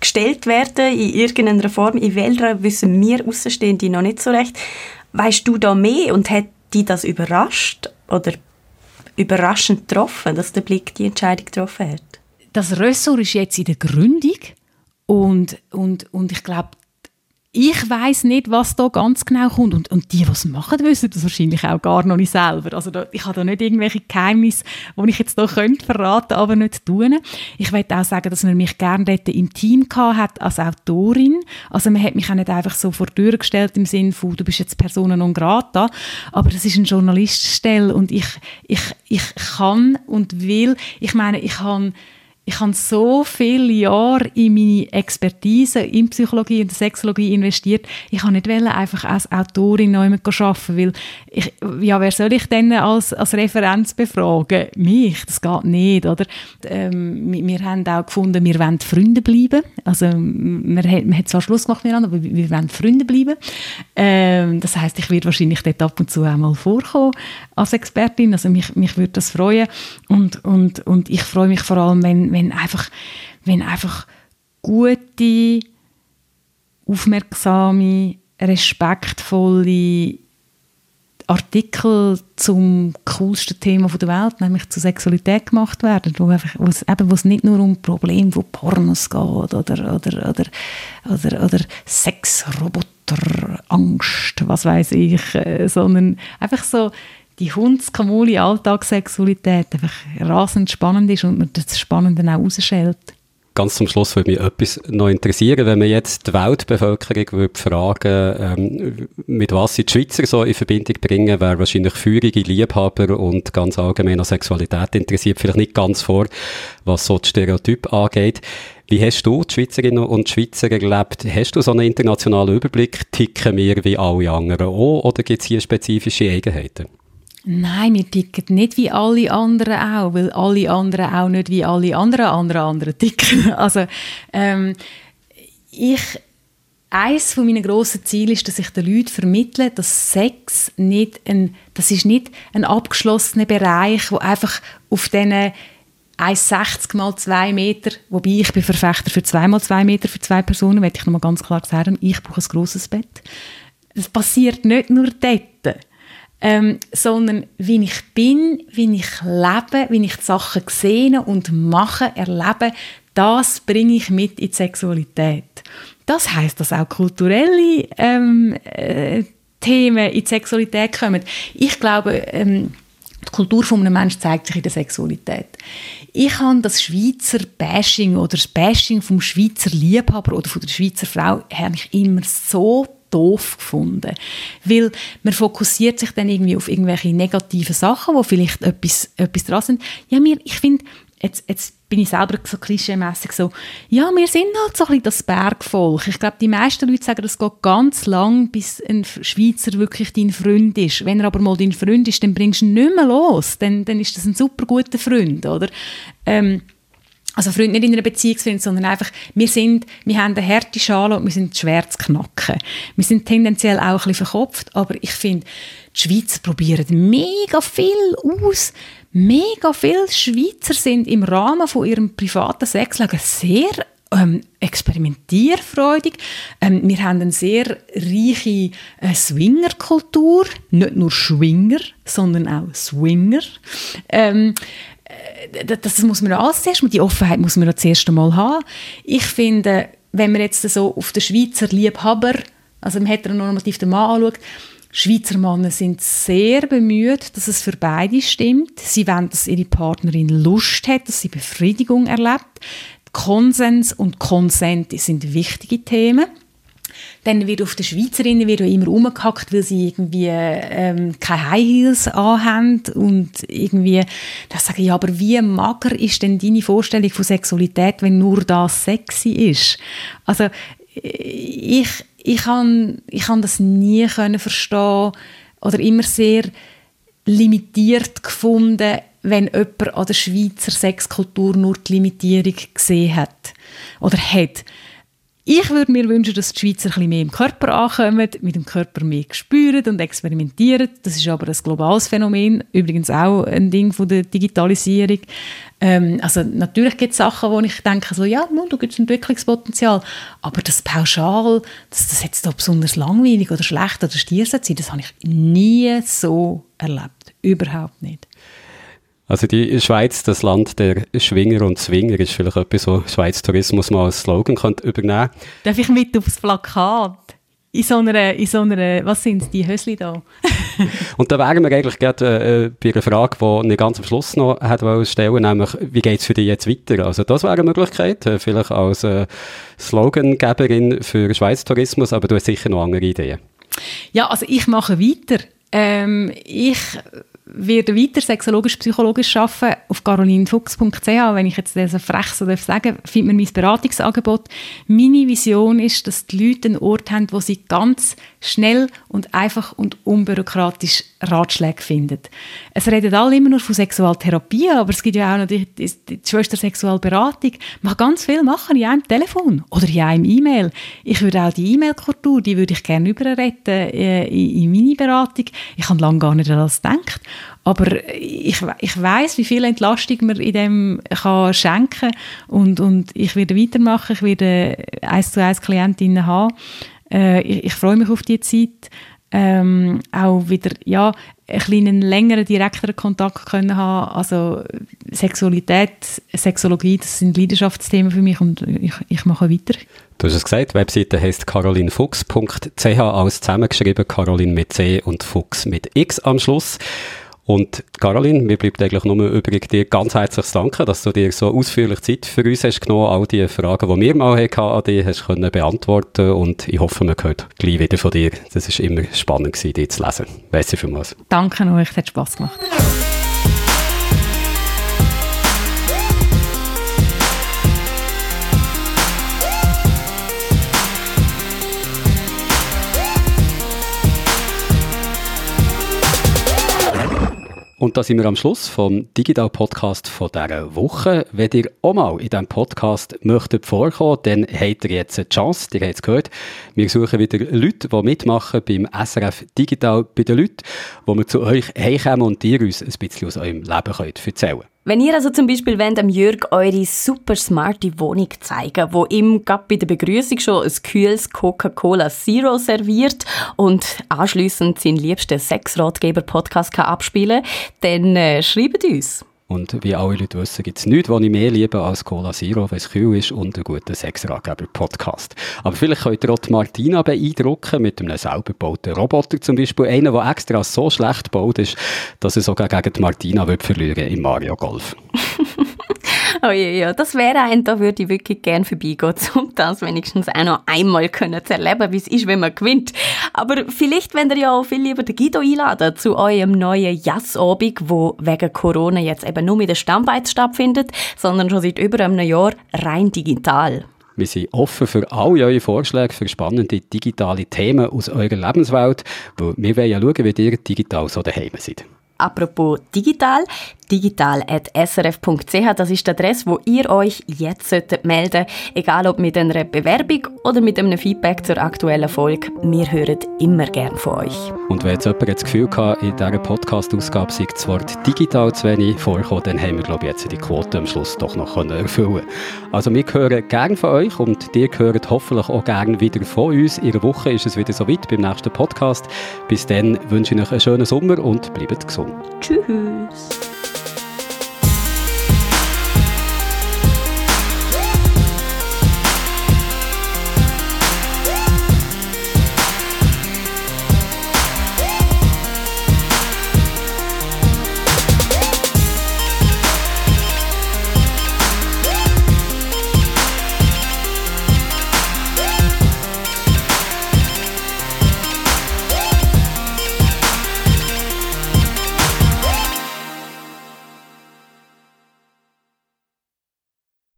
gestellt werden in irgendeiner Form. In welcher wissen wir Außenstehende noch nicht so recht. Weißt du da mehr und hat die das überrascht oder überraschend getroffen, dass der Blick die Entscheidung getroffen hat? Das Ressort ist jetzt in der Gründung und, und, und ich glaube, ich weiß nicht, was da ganz genau kommt. Und, und die, die es machen, wissen das wahrscheinlich auch gar noch nicht selber. Also da, ich habe da nicht irgendwelche Geheimnisse, die ich jetzt da könnte verraten, aber nicht tun. Ich möchte auch sagen, dass man mich gerne dort im Team hat als Autorin. Also man hat mich auch nicht einfach so vor die Tür gestellt im Sinne von, du bist jetzt Persona non grata, aber das ist eine Journalistenstelle und ich, ich, ich kann und will, ich meine, ich habe ich habe so viele Jahre in meine Expertise in Psychologie und Sexologie investiert. Ich kann nicht einfach als Autorin neu arbeiten, weil ich, ja, wer soll ich denn als, als Referenz befragen? Mich, das geht nicht, oder? Ähm, wir, haben auch gefunden, wir wollen Freunde bleiben. Also, wir, wir haben zwar Schluss gemacht miteinander, aber wir wollen Freunde bleiben. Ähm, das heißt, ich werde wahrscheinlich dort ab und zu einmal vorkommen als Expertin. Also, mich, mich würde das freuen. Und, und, und ich freue mich vor allem, wenn, wenn einfach, wenn einfach gute, aufmerksame, respektvolle Artikel zum coolsten Thema der Welt, nämlich zur Sexualität gemacht werden, wo, einfach, wo, es, eben, wo es nicht nur um Probleme von Pornos geht oder, oder, oder, oder, oder Sexroboter, Angst, was weiß ich, äh, sondern einfach so die Hundskamuli Alltagssexualität einfach rasend spannend ist und man das Spannende auch rausschält. Ganz zum Schluss würde mich etwas noch interessieren, wenn man jetzt die Weltbevölkerung würde fragen ähm, mit was sie die Schweizer so in Verbindung bringen, wäre wahrscheinlich feurige Liebhaber und ganz allgemein an Sexualität interessiert, vielleicht nicht ganz vor, was so das Stereotyp angeht. Wie hast du die Schweizerinnen und Schweizer erlebt? Hast du so einen internationalen Überblick? Ticken wir wie alle anderen auch oder gibt es hier spezifische Eigenheiten? Nein, wir ticken nicht wie alle anderen auch, weil alle anderen auch nicht wie alle anderen anderen anderen ticken. Also ähm, ich eines von meinen grossen Zielen ist, dass ich den Leuten vermittle, dass Sex nicht ein, das ist nicht ein abgeschlossener Bereich, wo einfach auf diesen 1,60 mal 2 Meter, wobei ich bin Verfechter für 2 mal 2 Meter für zwei Personen, möchte ich nochmal ganz klar sagen, ich brauche ein grosses Bett. Das passiert nicht nur dort ähm, sondern wie ich bin, wie ich lebe, wie ich die Sachen sehe und mache, erlebe, das bringe ich mit in die Sexualität. Das heißt, dass auch kulturelle ähm, äh, Themen in die Sexualität kommen. Ich glaube, ähm, die Kultur von einem Menschen zeigt sich in der Sexualität. Ich habe das Schweizer Bashing oder das Bashing vom Schweizer Liebhaber oder von der Schweizer Frau habe ich immer so doof gefunden. Weil man fokussiert sich dann irgendwie auf irgendwelche negativen Sachen, wo vielleicht etwas, etwas dran sind. Ja, mir, ich finde, jetzt, jetzt bin ich selber so klischeemässig so, ja, wir sind halt so ein bisschen das Bergvolk. Ich glaube, die meisten Leute sagen, das geht ganz lang, bis ein Schweizer wirklich dein Freund ist. Wenn er aber mal dein Freund ist, dann bringst du ihn nicht mehr los. Dann, dann ist das ein super guter Freund, oder? Ähm, also Freunde nicht in einer Beziehung sind, sondern einfach, wir sind, wir haben eine harte Schale und wir sind schwer zu knacken. Wir sind tendenziell auch ein bisschen verkopft, aber ich finde, die Schweizer probieren mega viel aus. Mega viele Schweizer sind im Rahmen von ihrem privaten Sexleben sehr ähm, experimentierfreudig. Ähm, wir haben eine sehr reiche äh, Swingerkultur, nicht nur Schwinger, sondern auch Swinger. Ähm, äh, das, das muss man alles zuerst, die Offenheit muss man das erste Mal haben. Ich finde, wenn man jetzt so auf den Schweizer Liebhaber, also im heteronormativ den Mann anschaut, Schweizer Männer sind sehr bemüht, dass es für beide stimmt. Sie wollen, dass ihre Partnerin Lust hat, dass sie Befriedigung erlebt. Konsens und Konsent sind wichtige Themen. Dann wird auf den Schweizerinnen wird immer rumgehackt, weil sie irgendwie ähm, keine High Heels anhaben und irgendwie, das sage ich, aber wie mager ist denn deine Vorstellung von Sexualität, wenn nur das sexy ist? Also ich, ich kann, ich kann das nie können verstehen oder immer sehr limitiert gefunden, wenn jemand an der Schweizer Sexkultur nur die Limitierung gesehen hat oder hat. Ich würde mir wünschen, dass die Schweizer ein mehr im Körper ankommen, mit dem Körper mehr spüren und experimentieren. Das ist aber ein globales Phänomen, übrigens auch ein Ding von der Digitalisierung. Ähm, also natürlich gibt es Sachen, wo ich denke, so, ja, da gibt es Entwicklungspotenzial, aber das pauschal, dass das jetzt da besonders langweilig oder schlecht oder stier sein, das habe ich nie so erlebt. Überhaupt nicht. Also die Schweiz, das Land der Schwinger und Zwinger, ist vielleicht etwas, wo Schweiz Tourismus mal als Slogan könnte übernehmen Darf ich mit aufs Plakat? In so einer, in so einer was sind die Hösli da? und da wären wir eigentlich gerade äh, bei einer Frage, die ich ganz am Schluss noch hätte stellen nämlich, wie geht es für dich jetzt weiter? Also das wäre eine Möglichkeit, äh, vielleicht als äh, Slogangeberin für Schweiz Tourismus, aber du hast sicher noch andere Ideen. Ja, also ich mache weiter. Ähm, ich werde weiter sexologisch-psychologisch arbeiten auf carolinfuchs.ch. Wenn ich jetzt das frech so darf findet man mein Beratungsangebot. Meine Vision ist, dass die Leute einen Ort haben, wo sie ganz schnell und einfach und unbürokratisch Ratschläge finden. Es reden alle immer nur von Sexualtherapie, aber es gibt ja auch die, die, die Schwester Sexualberatung. Man kann ganz viel machen in einem Telefon oder in einem E-Mail. Ich würde auch die E-Mail-Kultur, die würde ich gerne überretten äh, in, in meine Beratung. Ich habe lange gar nicht an das gedacht. Aber ich, ich weiß, wie viel Entlastung man in dem kann schenken und, und ich werde weitermachen. Ich werde eins zu eins Klientinnen haben. Äh, ich, ich freue mich auf die Zeit. Ähm, auch wieder ja, einen kleinen längeren, direkteren Kontakt können haben. Also Sexualität, Sexologie, das sind Leidenschaftsthemen für mich und ich, ich mache weiter. Du hast es gesagt, die Webseite heisst carolinfuchs.ch, alles zusammengeschrieben, Caroline mit C und Fuchs mit X am Schluss. Und Caroline, mir bleibt eigentlich nur übrig, dir ganz herzlich zu danken, dass du dir so ausführlich Zeit für uns hast genommen, all die Fragen, die wir mal hatten, an dich hast können beantworten und ich hoffe, man hört gleich wieder von dir. Das ist immer spannend dich zu lesen. Merci vielmals. Danke euch, es hat Spass gemacht. Und da sind wir am Schluss vom Digital Podcast von dieser Woche. Wenn ihr auch mal in diesem Podcast möchtet vorkommen, dann habt ihr jetzt eine Chance. Ihr habt es gehört. Wir suchen wieder Leute, die mitmachen beim SRF Digital bei den Leuten, wo wir zu euch heimkommen und ihr uns ein bisschen aus eurem Leben erzählen könnt. Wenn ihr also zum Beispiel wollt, dem Jürg eure super smarte Wohnung zeigen, wo ihm gerade bei der Begrüßung schon ein kühles Coca-Cola Zero serviert und anschliessend seinen liebsten Sexratgeber-Podcast abspielen kann, dann äh, schreibt uns. Und wie alle Leute wissen, gibt es nichts, was ich mehr liebe als Cola Zero, weil es kühl ist und einen guten Sexratgeber-Podcast. Aber vielleicht könnt ihr auch die Martina beeindrucken mit einem selber gebauten Roboter zum Beispiel. Einer, der extra so schlecht gebaut ist, dass er sogar gegen die Martina wird verlieren im Mario Golf. Oh ja, ja, das wäre ein, da würde ich wirklich gerne vorbeigehen, um das wenigstens auch noch einmal können zu erleben, wie es ist, wenn man gewinnt. Aber vielleicht, wenn ihr ja auch viel lieber den Guido einladen zu eurem neuen Jazzabend, wo wegen Corona jetzt eben nur mit der Stammbeiz stattfindet, sondern schon seit über einem Jahr rein digital. Wir sind offen für alle eure Vorschläge für spannende digitale Themen aus eurer Lebenswelt, weil wir wollen ja schauen, wie ihr digital so daheim seid. Apropos digital, digital.srf.ch, das ist die Adresse, wo ihr euch jetzt solltet melden egal ob mit einer Bewerbung oder mit einem Feedback zur aktuellen Folge. Wir hören immer gern von euch. Und wenn jetzt jemand das Gefühl hat, in dieser Podcast-Ausgabe sei das Wort digital zu wenig vorkommen, dann haben wir, glaube ich, jetzt die Quote am Schluss doch noch erfüllen Also wir hören gerne von euch und ihr hört hoffentlich auch gerne wieder von uns. In einer Woche ist es wieder so weit beim nächsten Podcast. Bis dann wünsche ich euch einen schönen Sommer und bleibt gesund. Tschüss.